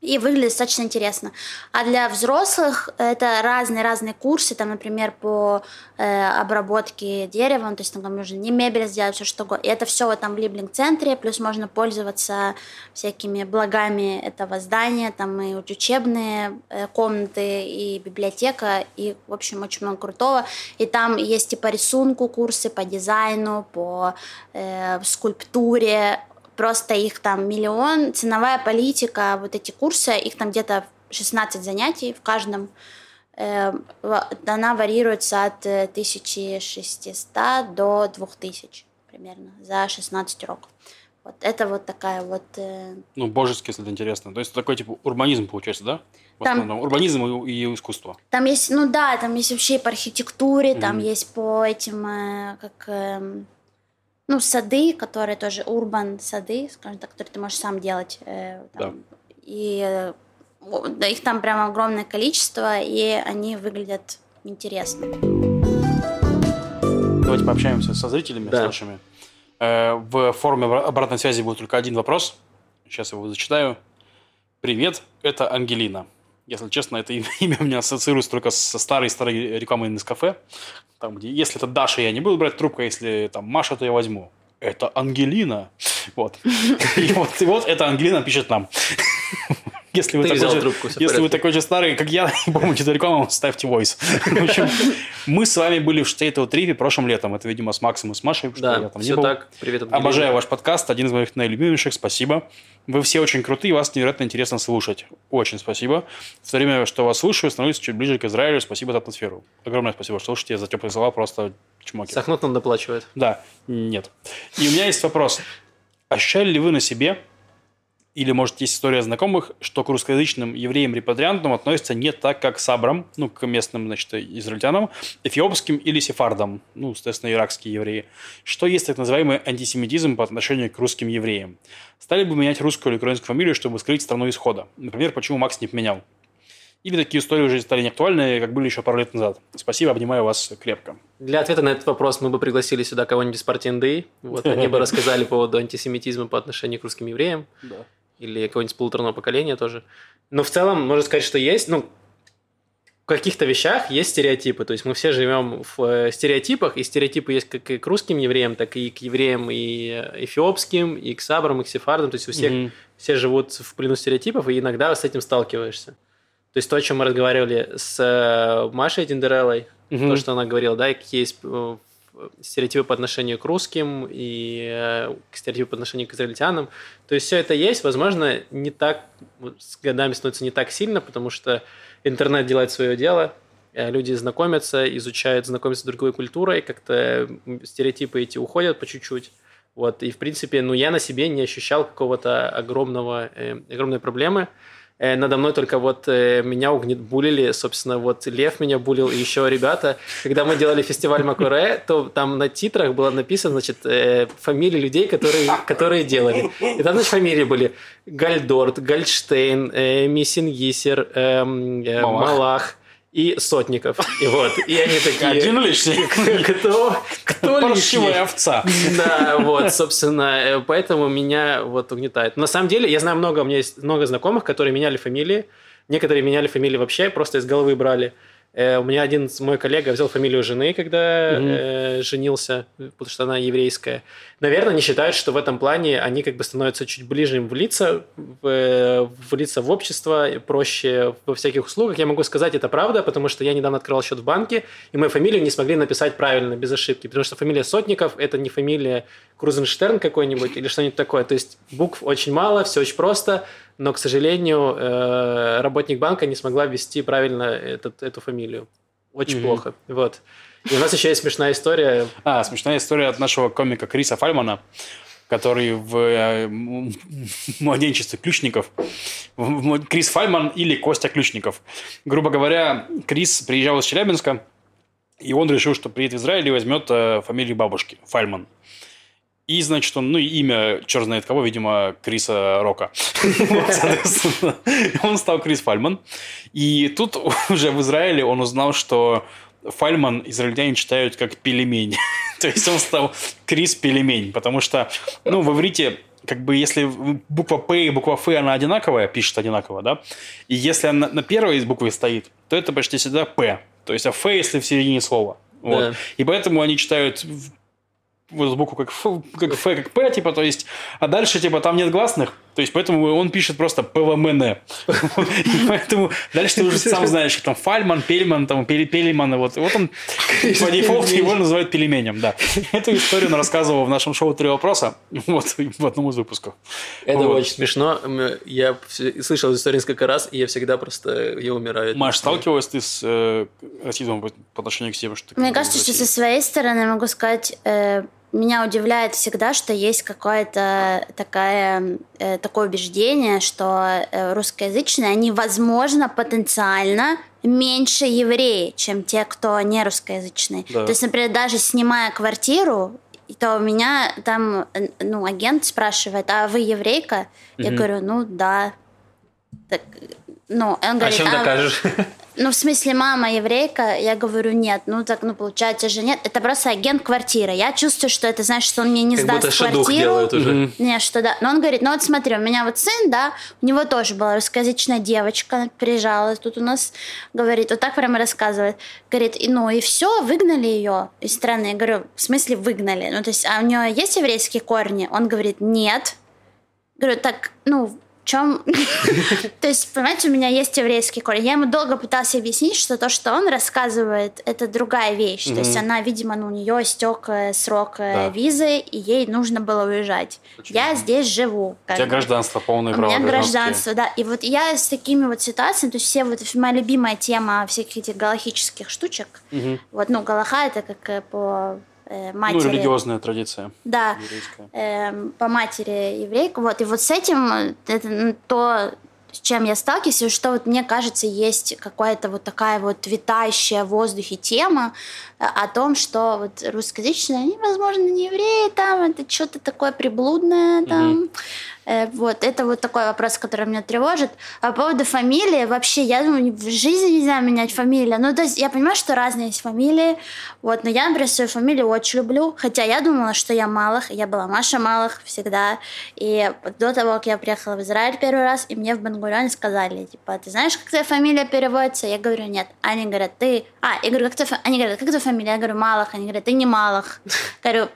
Speaker 3: и выглядит достаточно интересно. А для взрослых это разные-разные курсы, там, например, по э, обработке дерева, то есть там, там нужно не мебель сделать, все что угодно. И это все вот там в Либлинг-центре, плюс можно пользоваться всякими благами этого здания, там и учебные э, комнаты, и библиотека, и, в общем, очень много крутого. И там есть и по рисунку курсы, по дизайну, по э, скульптуре, просто их там миллион, ценовая политика, вот эти курсы, их там где-то 16 занятий в каждом, э, она варьируется от 1600 э, до 2000 примерно за 16 уроков. Вот это вот такая вот... э,
Speaker 2: Ну, божеский, если это интересно. То есть такой типа урбанизм получается, да? В
Speaker 3: Там-
Speaker 2: основном. Урбанизм и, и искусство.
Speaker 3: Там есть, ну да, там есть вообще и по архитектуре, там
Speaker 2: Мгм.
Speaker 3: есть по этим, как, эм, ну, сады, которые тоже урбан сады, скажем так, которые ты можешь сам делать. э, там. И э, да, их там прям огромное количество, и они выглядят интересно.
Speaker 2: Давайте пообщаемся со зрителями,
Speaker 1: Да.
Speaker 2: с нашими. Э, В форме обра- обратной связи будет только один вопрос. Сейчас его зачитаю. Привет, это Ангелина. Если честно, это <laughs> им- имя у меня ассоциируется только со старой-старой рекламой Нескафе. Там, где, если это Даша, я не буду брать трубку, а если там Маша, то я возьму. Это Ангелина. Вот. <laughs> И вот, и вот эта Ангелина пишет нам. <laughs> Если вы,
Speaker 1: Ты
Speaker 2: такой же,
Speaker 1: трубку,
Speaker 2: если вы такой же старый, как я, не помните рекламу, ставьте voice. <laughs> В общем, мы с вами были в Штейтоу Трипе прошлым летом. Это, видимо, с Максом и с Машей, что я
Speaker 1: Да,
Speaker 2: там не
Speaker 1: все
Speaker 2: был.
Speaker 1: так. Привет, Ангелина.
Speaker 2: Обожаю ваш подкаст, один из моих наилюбимейших, спасибо. Вы все очень крутые, вас невероятно интересно слушать. Очень спасибо. В то время, что вас слушаю, становлюсь чуть ближе к Израилю. Спасибо за атмосферу. Огромное спасибо, что слушаете. За теплые слова просто чмоки.
Speaker 1: Сахнут нам доплачивает.
Speaker 2: Да, нет. И у меня есть вопрос. Ощущали ли вы на себе, или, может, есть история знакомых, что к русскоязычным евреям-репатриантам относятся не так, как к сабрам, ну, к местным, значит, израильтянам, эфиопским или сефардам, ну, соответственно, иракские евреи, что есть так называемый антисемитизм по отношению к русским евреям. Стали бы менять русскую или украинскую фамилию, чтобы скрыть страну исхода? Например, почему Макс не поменял? Или такие истории уже стали неактуальны, как были еще пару лет назад? Спасибо, обнимаю вас крепко.
Speaker 1: Для ответа на этот вопрос мы бы пригласили сюда кого-нибудь из партии НДИ. Вот, они бы <laughs> рассказали по поводу антисемитизма по отношению к русским евреям.
Speaker 2: Да.
Speaker 1: Или кого-нибудь с полуторного поколения тоже. Но в целом, можно сказать, что есть, ну, в каких-то вещах есть стереотипы. То есть мы все живем в э, стереотипах, и стереотипы есть как и к русским евреям, так и к евреям и э, эфиопским, и к сабрам, и к сефардам. То есть у всех
Speaker 2: Мгм.
Speaker 1: все живут в плену стереотипов, и иногда с этим сталкиваешься. То есть то, о чем мы разговаривали с э, Машей Тиндереллой,
Speaker 2: Мгм.
Speaker 1: то, что она говорила, да, и какие есть стереотипы по отношению к русским и э, стереотипы по отношению к израильтянам. То есть все это есть, возможно, не так, с годами становится не так сильно, потому что интернет делает свое дело, э, люди знакомятся, изучают, знакомятся с другой культурой, как-то стереотипы эти уходят по чуть-чуть. Вот, и, в принципе, ну, я на себе не ощущал какого-то огромного, э, огромной проблемы. Э, надо мной только вот э, меня угнет булили, собственно, вот Лев меня булил и еще ребята. Когда мы делали фестиваль Макуре, то там на титрах было написано, значит, э, фамилии людей, которые, которые делали. И там, значит, фамилии были Гальдорт, Гальштейн, Миссингисер, эм,
Speaker 2: Малах.
Speaker 1: Малах и Сотников. И вот, и они такие...
Speaker 2: Один лишний.
Speaker 1: Кто? Кто лишний?
Speaker 2: Овца.
Speaker 1: Да, вот, собственно, э, поэтому меня вот угнетает. На самом деле, я знаю много, у меня есть много знакомых, которые меняли фамилии. Некоторые меняли фамилии вообще, просто из головы брали. Э, У меня один мой коллега взял фамилию жены, когда
Speaker 2: Мгм.
Speaker 1: э, женился, потому что она еврейская. Наверное, они считают, что в этом плане они как бы становятся чуть ближе им влиться, в, э, влиться в общество, проще во всяких услугах. Я могу сказать, это правда, потому что я недавно открывал счет в банке, и мою фамилию не смогли написать правильно, без ошибки, потому что фамилия Сотников – это не фамилия Крузенштерн какой-нибудь или что-нибудь такое. То есть букв очень мало, все очень просто, но, к сожалению, э, работник банка не смогла ввести правильно этот, эту фамилию. Очень
Speaker 2: Мгм.
Speaker 1: плохо. Вот. И у нас еще есть смешная история.
Speaker 2: А, смешная история от нашего комика Криса Фальмана, который в э, младенчестве Ключников. Крис Фальман или Костя Ключников. Грубо говоря, Крис приезжал из Челябинска, и он решил, что приедет в Израиль и возьмет э, фамилию бабушки Фальман. И, значит, он, ну, и имя, черт знает кого, видимо, Криса Рока. <laughs> Он стал Крис Фальман. И тут <laughs> уже в Израиле он узнал, что Фальман израильтяне читают как пельмень. <laughs> То есть он стал Крис Пельмень, потому что, ну, в иврите как бы если буква П и буква Ф, она одинаковая, пишет одинаково, да? И если она на первой из буквы стоит, то это почти всегда П. То есть, а Ф, если в середине слова. Вот.
Speaker 1: Да.
Speaker 2: И поэтому они читают букву как Ф, как Ф, как П, типа, то есть, а дальше, типа, там нет гласных, то есть, поэтому он пишет просто ПВМН. Поэтому дальше ты уже сам знаешь, как там Фальман, Пельман, там, Пельман, вот, вот он по дефолту его называют пельменем, да. Эту историю он рассказывал в нашем шоу «Три вопроса», вот, в одном из выпусков.
Speaker 1: Это очень смешно. Я слышал эту историю несколько раз, и я всегда просто я умираю.
Speaker 2: Маш, сталкивалась ты с э, расизмом по отношению к себе? Что ты
Speaker 3: Мне кажется, что со своей стороны могу сказать, э, меня удивляет всегда, что есть какое-то такое, э, такое убеждение, что э, русскоязычные, они, возможно, потенциально меньше евреи, чем те, кто не русскоязычные.
Speaker 2: Да.
Speaker 3: То есть, например, даже снимая квартиру, то у меня там, э, ну, агент спрашивает, а вы еврейка? Я
Speaker 2: Мгм.
Speaker 3: говорю, ну, да. Так, ну, он
Speaker 1: А
Speaker 3: говорит,
Speaker 1: чем
Speaker 3: «А
Speaker 1: докажешь?
Speaker 3: ну, в смысле, мама еврейка? Я говорю, нет. Ну, так, ну, получается же нет. Это просто агент квартиры. Я чувствую, что это значит, что он мне не
Speaker 1: Как
Speaker 3: сдаст
Speaker 1: будто шедух
Speaker 3: квартиру.
Speaker 1: делают уже.
Speaker 2: Мгм.
Speaker 3: Не, что да. Но он говорит, ну вот смотри, у меня вот сын, да, у него тоже была русскоязычная девочка, она приезжала тут у нас, говорит, вот так прямо рассказывает. Говорит, и, ну и все, выгнали ее из страны. Я говорю, в смысле выгнали? Ну, то есть, а у нее есть еврейские корни? Он говорит, нет. Говорю, так, ну, чем... <laughs> То есть, понимаете, у меня есть еврейский корень. Я ему долго пыталась объяснить, что то, что он рассказывает, это другая вещь. То есть, она, видимо, ну, у нее истек срок э, визы, и ей нужно было уезжать. Я здесь живу.
Speaker 2: У тебя гражданство, полное
Speaker 3: У
Speaker 2: право
Speaker 3: меня
Speaker 2: гражданские.
Speaker 3: гражданство, да. И вот я с такими вот ситуациями, то есть все вот моя любимая тема всяких этих галахических штучек. Вот, ну, галаха это как э, по э,
Speaker 2: Ну,
Speaker 3: матери.
Speaker 2: религиозная традиция
Speaker 3: Да
Speaker 2: еврейская.
Speaker 3: эм, по матери еврейка. Вот, и вот с этим э, это ну, то, с чем я сталкиваюсь, и что вот мне кажется, есть какая-то вот такая вот витающая в воздухе тема э, о том, что вот русскоязычные, они, возможно, не евреи, там, это что-то такое приблудное, там. Э, Вот, это вот такой вопрос, который меня тревожит. А по поводу фамилии, вообще, я думаю, в жизни нельзя менять фамилию. Ну, то есть, я понимаю, что разные есть фамилии, вот, но я, например, свою фамилию очень люблю, хотя я думала, что я Малых, я была Маша Малых всегда, и до того, как я приехала в Израиль первый раз, и мне в Бангурионе сказали, типа, ты знаешь, как твоя фамилия переводится? Я говорю, нет. Они говорят, ты... А, я говорю, как твоя фа-?» Они говорят, как твоя фамилия? Я говорю, Малых. Они говорят, ты не Малых. <laughs> Говорю,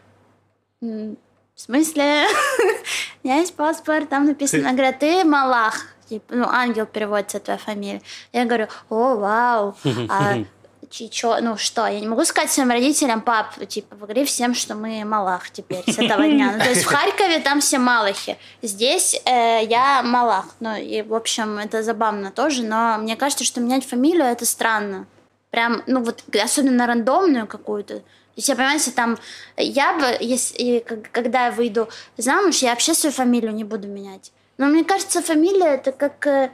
Speaker 3: «М, в смысле? <laughs> У меня есть паспорт, там написано, говорят, ты Малах. Типа, ну, ангел переводится твоя фамилия. Я говорю, о, вау. А <laughs> чё, ну что, я не могу сказать своим родителям, пап, типа, говори всем, что мы Малах теперь с этого дня. Ну, то есть в <laughs> Харькове там все Малахи. Здесь э, я Малах. Ну, и, в общем, это забавно тоже, но мне кажется, что менять фамилию это странно. Прям, ну вот, особенно рандомную какую-то. То есть, я, понимаете, там, я бы, если, когда я выйду замуж, я вообще свою фамилию не буду менять. Но мне кажется, фамилия это как э,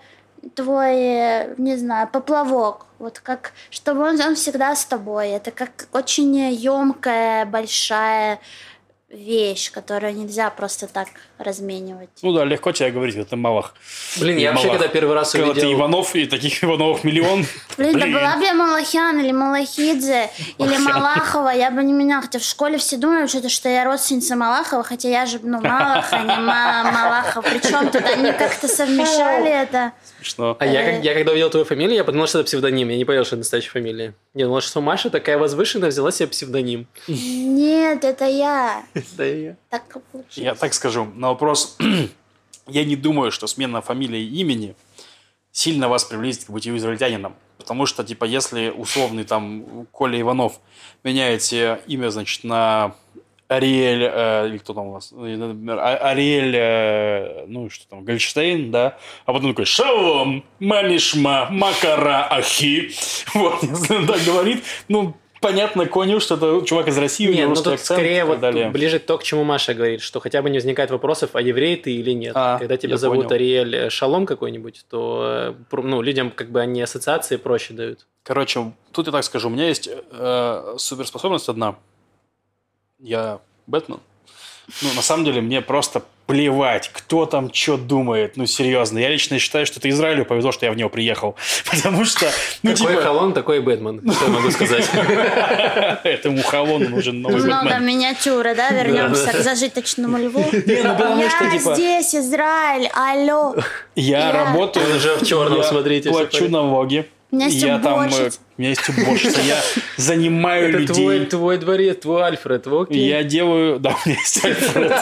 Speaker 3: твой, э, не знаю, поплавок. Вот как, чтобы он, он всегда с тобой. Это как очень емкая, большая вещь, которую нельзя просто так разменивать.
Speaker 2: Ну да, легко тебе говорить, когда ты Малах.
Speaker 1: Блин, я вообще,
Speaker 2: Малах.
Speaker 1: когда первый раз
Speaker 2: Когда ты
Speaker 1: увидел...
Speaker 2: Иванов, и таких Ивановых миллион.
Speaker 3: Блин, да была бы я Малахян или Малахидзе или Малахова, я бы не меняла. Хотя в школе все думают, что, что я родственница Малахова, хотя я же, ну, Малах, а не Ма- Малахов. Причем тут они как-то совмещали это.
Speaker 2: Смешно.
Speaker 1: А я, когда увидел твою фамилию, я подумал, что это псевдоним. Я не понял, что это настоящая фамилия. Я думал, что Маша такая возвышенная, взяла себе псевдоним.
Speaker 3: Нет, это я. <laughs>
Speaker 1: Да и я.
Speaker 3: Так получилось.
Speaker 2: Я так скажу, на вопрос, <clears throat> я не думаю, что смена фамилии и имени сильно вас приблизит к бытию израильтянином. Потому что, типа, если условный там Коля Иванов меняете имя, значит, на Ариэль, э, или кто там у вас, например, А- Ариэль, э, ну, что там, Гольштейн, да, а потом такой, шалом, манишма, макара, ахи, <laughs> вот, если <laughs> он так говорит, ну, понятно, коню, что это чувак из России, у
Speaker 1: Нет,
Speaker 2: него
Speaker 1: ну
Speaker 2: русский
Speaker 1: тут
Speaker 2: акцент
Speaker 1: скорее
Speaker 2: и так
Speaker 1: вот
Speaker 2: далее.
Speaker 1: ближе то, к чему Маша говорит, что хотя бы не возникает вопросов, а еврей ты или нет.
Speaker 2: А,
Speaker 1: Когда тебя зовут
Speaker 2: понял.
Speaker 1: Ариэль э, Шалом какой-нибудь, то э, ну, людям как бы они ассоциации проще дают.
Speaker 2: Короче, тут я так скажу, у меня есть э, суперспособность одна. Я Бэтмен. Ну, на самом деле, мне просто плевать, кто там что думает. Ну, серьезно. Я лично считаю, что это Израилю повезло, что я в него приехал. <laughs> Потому что, ну,
Speaker 1: Какой
Speaker 2: типа,
Speaker 1: Халон, такой Бэтмен. <laughs> Что я могу сказать? <laughs>
Speaker 2: этому Халону нужен новый
Speaker 3: Много
Speaker 2: Бэтмен.
Speaker 3: миниатюры, да? Вернемся
Speaker 1: Да, да.
Speaker 3: к зажиточному льву.
Speaker 2: Ну,
Speaker 3: Я
Speaker 2: типа,
Speaker 3: здесь, Израиль, алло.
Speaker 2: я работаю...
Speaker 1: Уже в черном, смотрите,
Speaker 2: плачу налоги.
Speaker 3: У меня есть
Speaker 2: я там... э,
Speaker 3: уборщица.
Speaker 2: У меня есть уборщица. Я <laughs> занимаю
Speaker 1: Это твой,
Speaker 2: людей.
Speaker 1: твой дворец, твой Альфред, вы окей?
Speaker 2: Я делаю... Да, у меня есть <laughs> Альфред.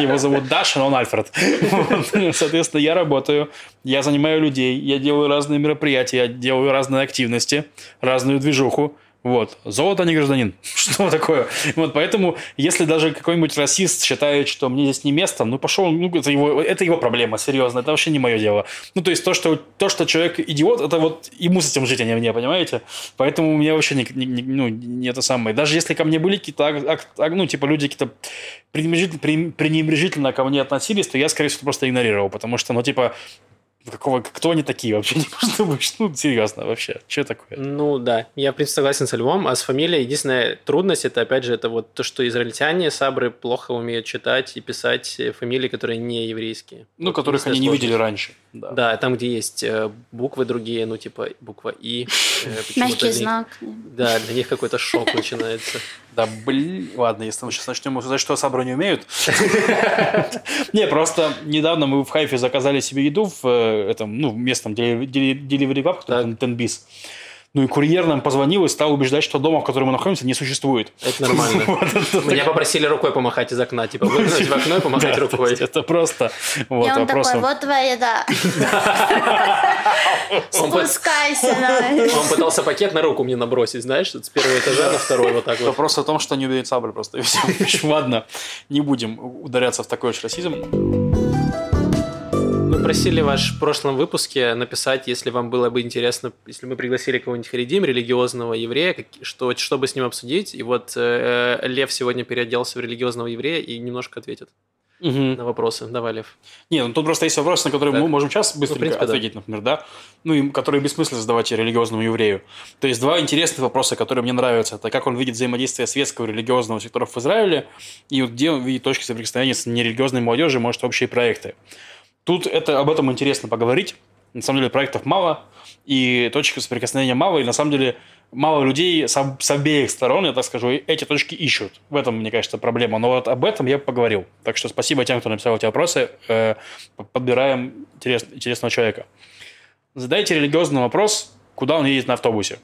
Speaker 2: Его зовут Даша, но он Альфред. Вот. Соответственно, я работаю, я занимаю людей, я делаю разные мероприятия, я делаю разные активности, разную движуху. Вот. Золото не гражданин. <laughs> Что такое? Вот поэтому, если даже какой-нибудь расист считает, что мне здесь не место, ну пошел, ну это его, это его проблема, серьезно, это вообще не мое дело. Ну то есть то, что, то, что человек идиот, это вот ему с этим жить, а не мне, понимаете? Поэтому у меня вообще не, не, ну, не это самое. Даже если ко мне были какие-то, ну типа люди какие-то пренебрежительно, пренебрежительно ко мне относились, то я, скорее всего, просто игнорировал, потому что, ну типа, Какого, кто они такие вообще? <laughs> Не может Ну, серьезно, вообще. Что такое?
Speaker 1: Ну, да. Я, в принципе, согласен со Львом. А с фамилией единственная трудность, это, опять же, это вот то, что израильтяне, сабры плохо умеют читать и писать фамилии, которые не еврейские.
Speaker 2: Ну, вот, которых они не видели раньше.
Speaker 1: Да. да, там, где есть э, буквы другие, ну, типа буква И.
Speaker 3: Э, Мягкий знак.
Speaker 1: Да, для них какой-то шок начинается.
Speaker 2: Да, блин, ладно, если мы сейчас начнем за что Сабры не умеют. <laughs> Не, просто недавно мы в Хайфе заказали себе еду в э, этом, ну, местном Delivery Club, который Тенбис. Ну и курьер нам позвонил и стал убеждать, что дома, в котором мы находимся, не существует.
Speaker 1: Это нормально. <laughs> Меня попросили рукой помахать из окна, типа выглянуть в окно и помахать <laughs> рукой.
Speaker 2: Это просто
Speaker 3: вот И он такой, вот твоя еда. <laughs> Спускайся.
Speaker 1: Он пытался пакет на руку мне набросить, знаешь, с первого этажа на второй вот так вот.
Speaker 2: Вопрос о том, что не умеет саблю просто. Ладно, не будем ударяться в такой уж расизм.
Speaker 1: Мы просили ваш в прошлом выпуске написать, если вам было бы интересно, если мы пригласили кого-нибудь харидим, религиозного еврея, что, чтобы с ним обсудить. И вот э, Лев сегодня переоделся в религиозного еврея и немножко ответит угу. на вопросы. Давай, Лев.
Speaker 2: Не, ну тут просто есть вопросы, на которые так. мы можем сейчас быстренько ну, принципе, ответить, да. например, да? Ну, и которые бессмысленно задавать религиозному еврею. То есть два интересных вопроса, которые мне нравятся. Это как он видит взаимодействие светского и религиозного секторов в Израиле, и вот где он видит точки соприкосновения с нерелигиозной молодежью, может, общие проекты. Тут это, об этом интересно поговорить. На самом деле проектов мало, и точек соприкосновения мало, и на самом деле мало людей с, с обеих сторон, я так скажу, эти точки ищут. В этом, мне кажется, проблема. Но вот об этом я поговорил. Так что спасибо тем, кто написал эти вопросы. Э, подбираем интерес, интересного человека. Задайте религиозный вопрос, куда он едет на автобусе.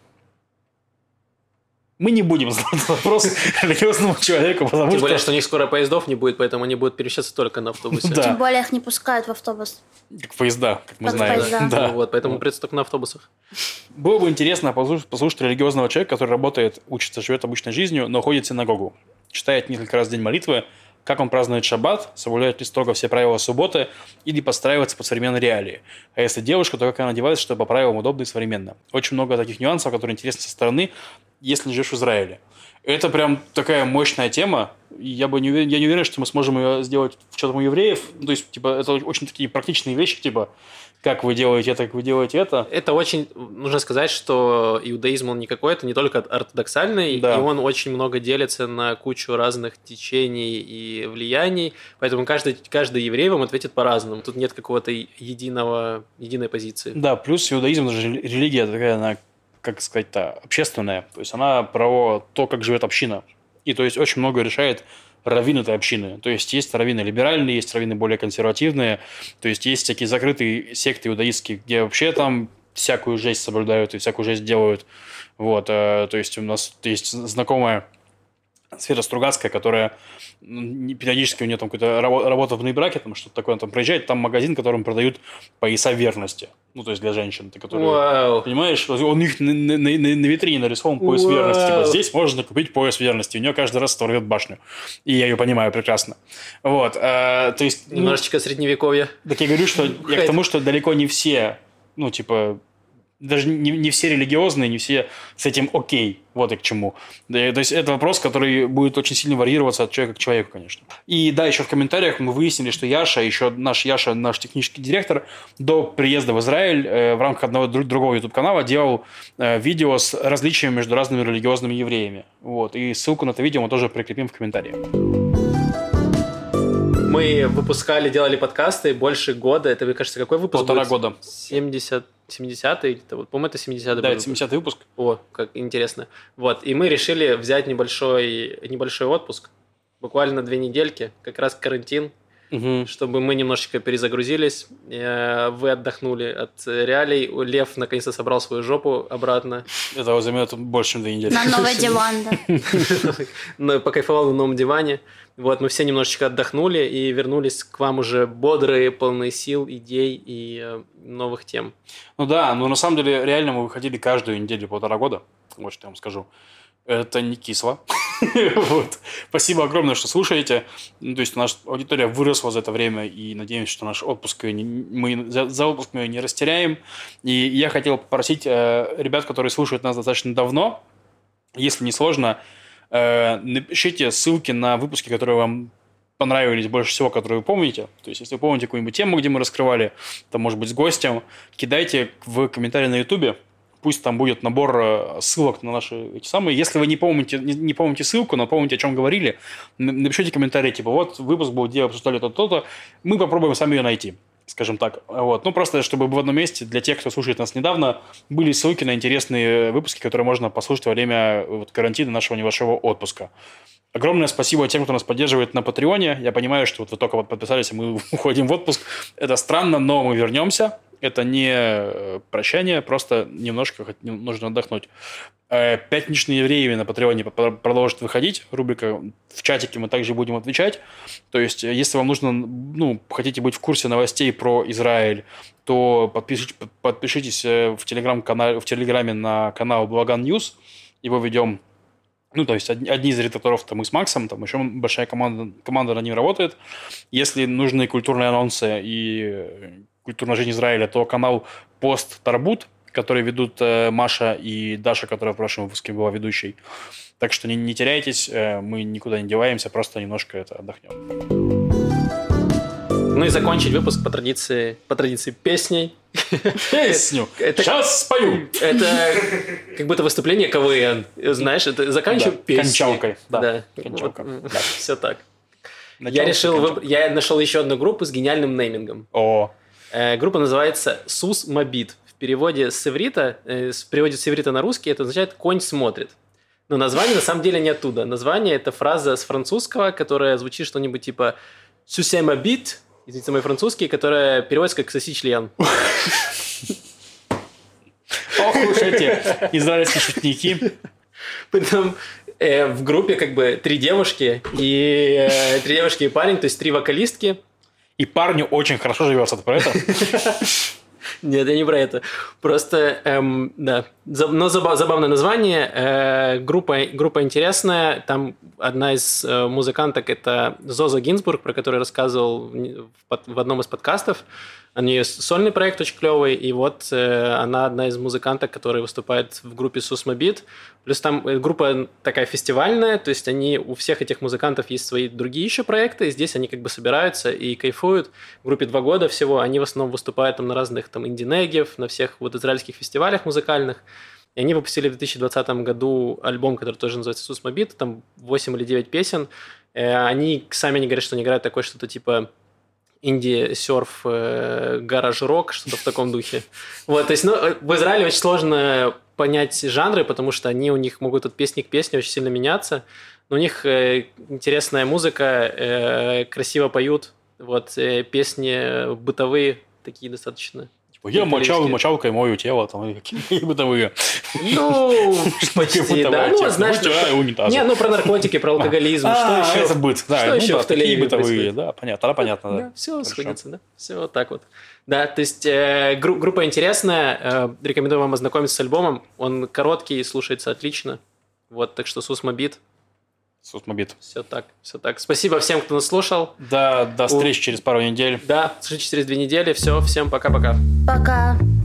Speaker 2: Мы не будем задавать вопрос <laughs> религиозному человеку,
Speaker 1: потому Тем более, что у них скоро поездов не будет, поэтому они будут перемещаться только на автобусе.
Speaker 3: Да. Тем более их не пускают в автобус.
Speaker 2: Как поезда, как мы как знаем. Поезда. <laughs>
Speaker 1: Да. Ну, вот, поэтому ну. придется только на автобусах.
Speaker 2: Было бы интересно послушать, послушать религиозного человека, который работает, учится, живет обычной жизнью, но ходит в синагогу, читает несколько раз в день молитвы, как он празднует шаббат, соблюдает ли строго все правила субботы или подстраивается под современные реалии. А если девушка, то как она одевается, чтобы по правилам удобно и современно. Очень много таких нюансов, которые интересны со стороны, если живешь в Израиле. Это прям такая мощная тема. Я бы не уверен, я не уверен, что мы сможем ее сделать в у евреев. То есть, типа, это очень такие практичные вещи, типа, как вы делаете это, как вы делаете это.
Speaker 1: Это очень, нужно сказать, что иудаизм, он не какой-то, не только ортодоксальный, да. и он очень много делится на кучу разных течений и влияний, поэтому каждый, каждый еврей вам ответит по-разному. Тут нет какого-то единого, единой позиции.
Speaker 2: Да, плюс иудаизм, даже религия такая, она как сказать-то, общественная. То есть она про то, как живет община. И то есть очень много решает раввин этой общины. То есть есть раввины либеральные, есть раввины более консервативные. То есть есть всякие закрытые секты иудаистские, где вообще там всякую жесть соблюдают и всякую жесть делают. Вот, э, то есть у нас есть знакомая Света Стругацкая, которая периодически у нее там какая-то работа в браке, там что-то такое, она там проезжает, там магазин, которым продают пояса верности. Ну, то есть для женщин, которые, Вау. понимаешь, у них на, на, на, на витрине нарисован пояс Вау. верности. Типа, здесь можно купить пояс верности. У нее каждый раз оторвет башню. И я ее понимаю прекрасно. Вот, а, то есть...
Speaker 1: Ну, Немножечко ну, средневековья.
Speaker 2: Так я говорю, что я к тому, что далеко не все, ну, типа, даже не, не все религиозные, не все с этим окей. Вот и к чему. То есть это вопрос, который будет очень сильно варьироваться от человека к человеку, конечно. И да, еще в комментариях мы выяснили, что Яша, еще наш Яша, наш технический директор, до приезда в Израиль э, в рамках одного другого YouTube-канала делал э, видео с различиями между разными религиозными евреями. Вот. И ссылку на это видео мы тоже прикрепим в комментариях.
Speaker 1: Мы выпускали, делали подкасты больше года. Это, мне кажется, какой выпуск
Speaker 2: Полтора будет? года.
Speaker 1: 70 70-й, вот, по-моему, это 70-й
Speaker 2: Да, это 70-й выпуск.
Speaker 1: О, как интересно. Вот, и мы решили взять небольшой, небольшой отпуск, буквально две недельки, как раз карантин, угу. чтобы мы немножечко перезагрузились, э, вы отдохнули от реалий, Лев наконец-то собрал свою жопу обратно.
Speaker 2: Это займет больше, чем две недели.
Speaker 3: На новый диван,
Speaker 1: да. <laughs> Покайфовал на новом диване. Вот, мы все немножечко отдохнули и вернулись к вам уже бодрые, полные сил, идей и э, новых тем.
Speaker 2: Ну да, но на самом деле реально мы выходили каждую неделю полтора года. Вот что я вам скажу. Это не кисло. <laughs> вот. Спасибо огромное, что слушаете. Ну, то есть наша аудитория выросла за это время, и надеемся, что наш отпуск не, мы за, за отпуск мы ее не растеряем. И я хотел попросить э, ребят, которые слушают нас достаточно давно, если не сложно, э, напишите ссылки на выпуски, которые вам понравились больше всего, которые вы помните. То есть, если вы помните какую-нибудь тему, где мы раскрывали, там, может быть, с гостем, кидайте в комментарии на YouTube Пусть там будет набор э, ссылок на наши эти самые. Если вы не помните, не, не помните ссылку, но помните, о чем говорили, напишите комментарий, типа, вот выпуск был, где обсуждали то-то, мы попробуем сами ее найти скажем так. Вот. Ну, просто чтобы в одном месте для тех, кто слушает нас недавно, были ссылки на интересные выпуски, которые можно послушать во время вот, карантина нашего небольшого отпуска. Огромное спасибо тем, кто нас поддерживает на Патреоне. Я понимаю, что вот вы только вот подписались, и мы <laughs> уходим в отпуск. Это странно, но мы вернемся. Это не э, прощание, просто немножко нужно отдохнуть. Э, Пятничные евреи на Патреоне продолжат выходить. Рубрика в чатике мы также будем отвечать. То есть, э, если вам нужно, ну, хотите быть в курсе новостей про Израиль, то подпишитесь, подпишитесь в, телеграм-канале, в Телеграме на канал Балаган News. Его ведем ну, то есть одни из редакторов там мы с Максом, там еще большая команда, команда над ним работает. Если нужны культурные анонсы и культурная жизнь Израиля, то канал Пост Тарбут, который ведут э, Маша и Даша, которая в прошлом выпуске была ведущей. Так что не, не теряйтесь, э, мы никуда не деваемся, просто немножко это отдохнем.
Speaker 1: Ну и закончить выпуск по традиции, по традиции песней.
Speaker 2: Песню. <laughs> Это, Сейчас спою.
Speaker 1: Это как будто выступление КВН. Знаешь, это заканчиваю да, песней.
Speaker 2: Кончалкой.
Speaker 1: Да, да. Кончалка. Вот, да. Все так. Начало я решил, выб... я нашел еще одну группу с гениальным неймингом.
Speaker 2: О.
Speaker 1: Э, группа называется Сус Мобит. В переводе с иврита, э, в переводе с иврита на русский это означает «конь смотрит». Но название на самом деле не оттуда. Название – это фраза с французского, которая звучит что-нибудь типа «Сусе мобит», извините, мой французский, которая переводится как «соси член».
Speaker 2: Ох уж эти израильские шутники.
Speaker 1: Потом э, в группе как бы три девушки и э, три девушки и парень, то есть три вокалистки.
Speaker 2: И парню очень хорошо живется, ты про это? <laughs>
Speaker 1: Нет, я не про это. Просто, эм, да. Но забавное название. Э, группа, группа интересная. Там одна из э, музыканток – это Зоза Гинзбург, про которую рассказывал в, в одном из подкастов. Нее сольный проект очень клевый, и вот э, она одна из музыканток, которая выступает в группе Сусмобит. Плюс там э, группа такая фестивальная, то есть они, у всех этих музыкантов есть свои другие еще проекты, и здесь они как бы собираются и кайфуют. В группе два года всего, они в основном выступают там на разных там инди-негев, на всех вот израильских фестивалях музыкальных. И они выпустили в 2020 году альбом, который тоже называется Сусмобит, там 8 или 9 песен. Э, они сами не говорят, что они играют такое что-то типа инди-серф, э, гараж-рок, что-то в таком духе. Вот, то есть, ну, в Израиле очень сложно понять жанры, потому что они у них могут от песни к песне очень сильно меняться. Но у них э, интересная музыка, э, красиво поют, вот, э, песни бытовые такие достаточно
Speaker 2: Типа, я мочал мочалкой мою тело, там, какие <laughs> бытовые.
Speaker 1: Ну, <laughs> почти, да. Ну, знаешь, не, ну, про наркотики, про алкоголизм, что еще?
Speaker 2: это быт, да.
Speaker 1: Что еще в
Speaker 2: такие бытовые, да, понятно, понятно, да.
Speaker 1: Все сходится, да, все вот так вот. Да, то есть э, группа интересная, э, рекомендую вам ознакомиться с альбомом, он короткий, слушается отлично, вот, так что Сусмобит,
Speaker 2: Сусмобит.
Speaker 1: Все так, все так. Спасибо всем, кто нас слушал.
Speaker 2: Да, до встречи У... через пару недель.
Speaker 1: Да, слушайте через две недели. Все, всем пока-пока.
Speaker 3: Пока. -пока. пока.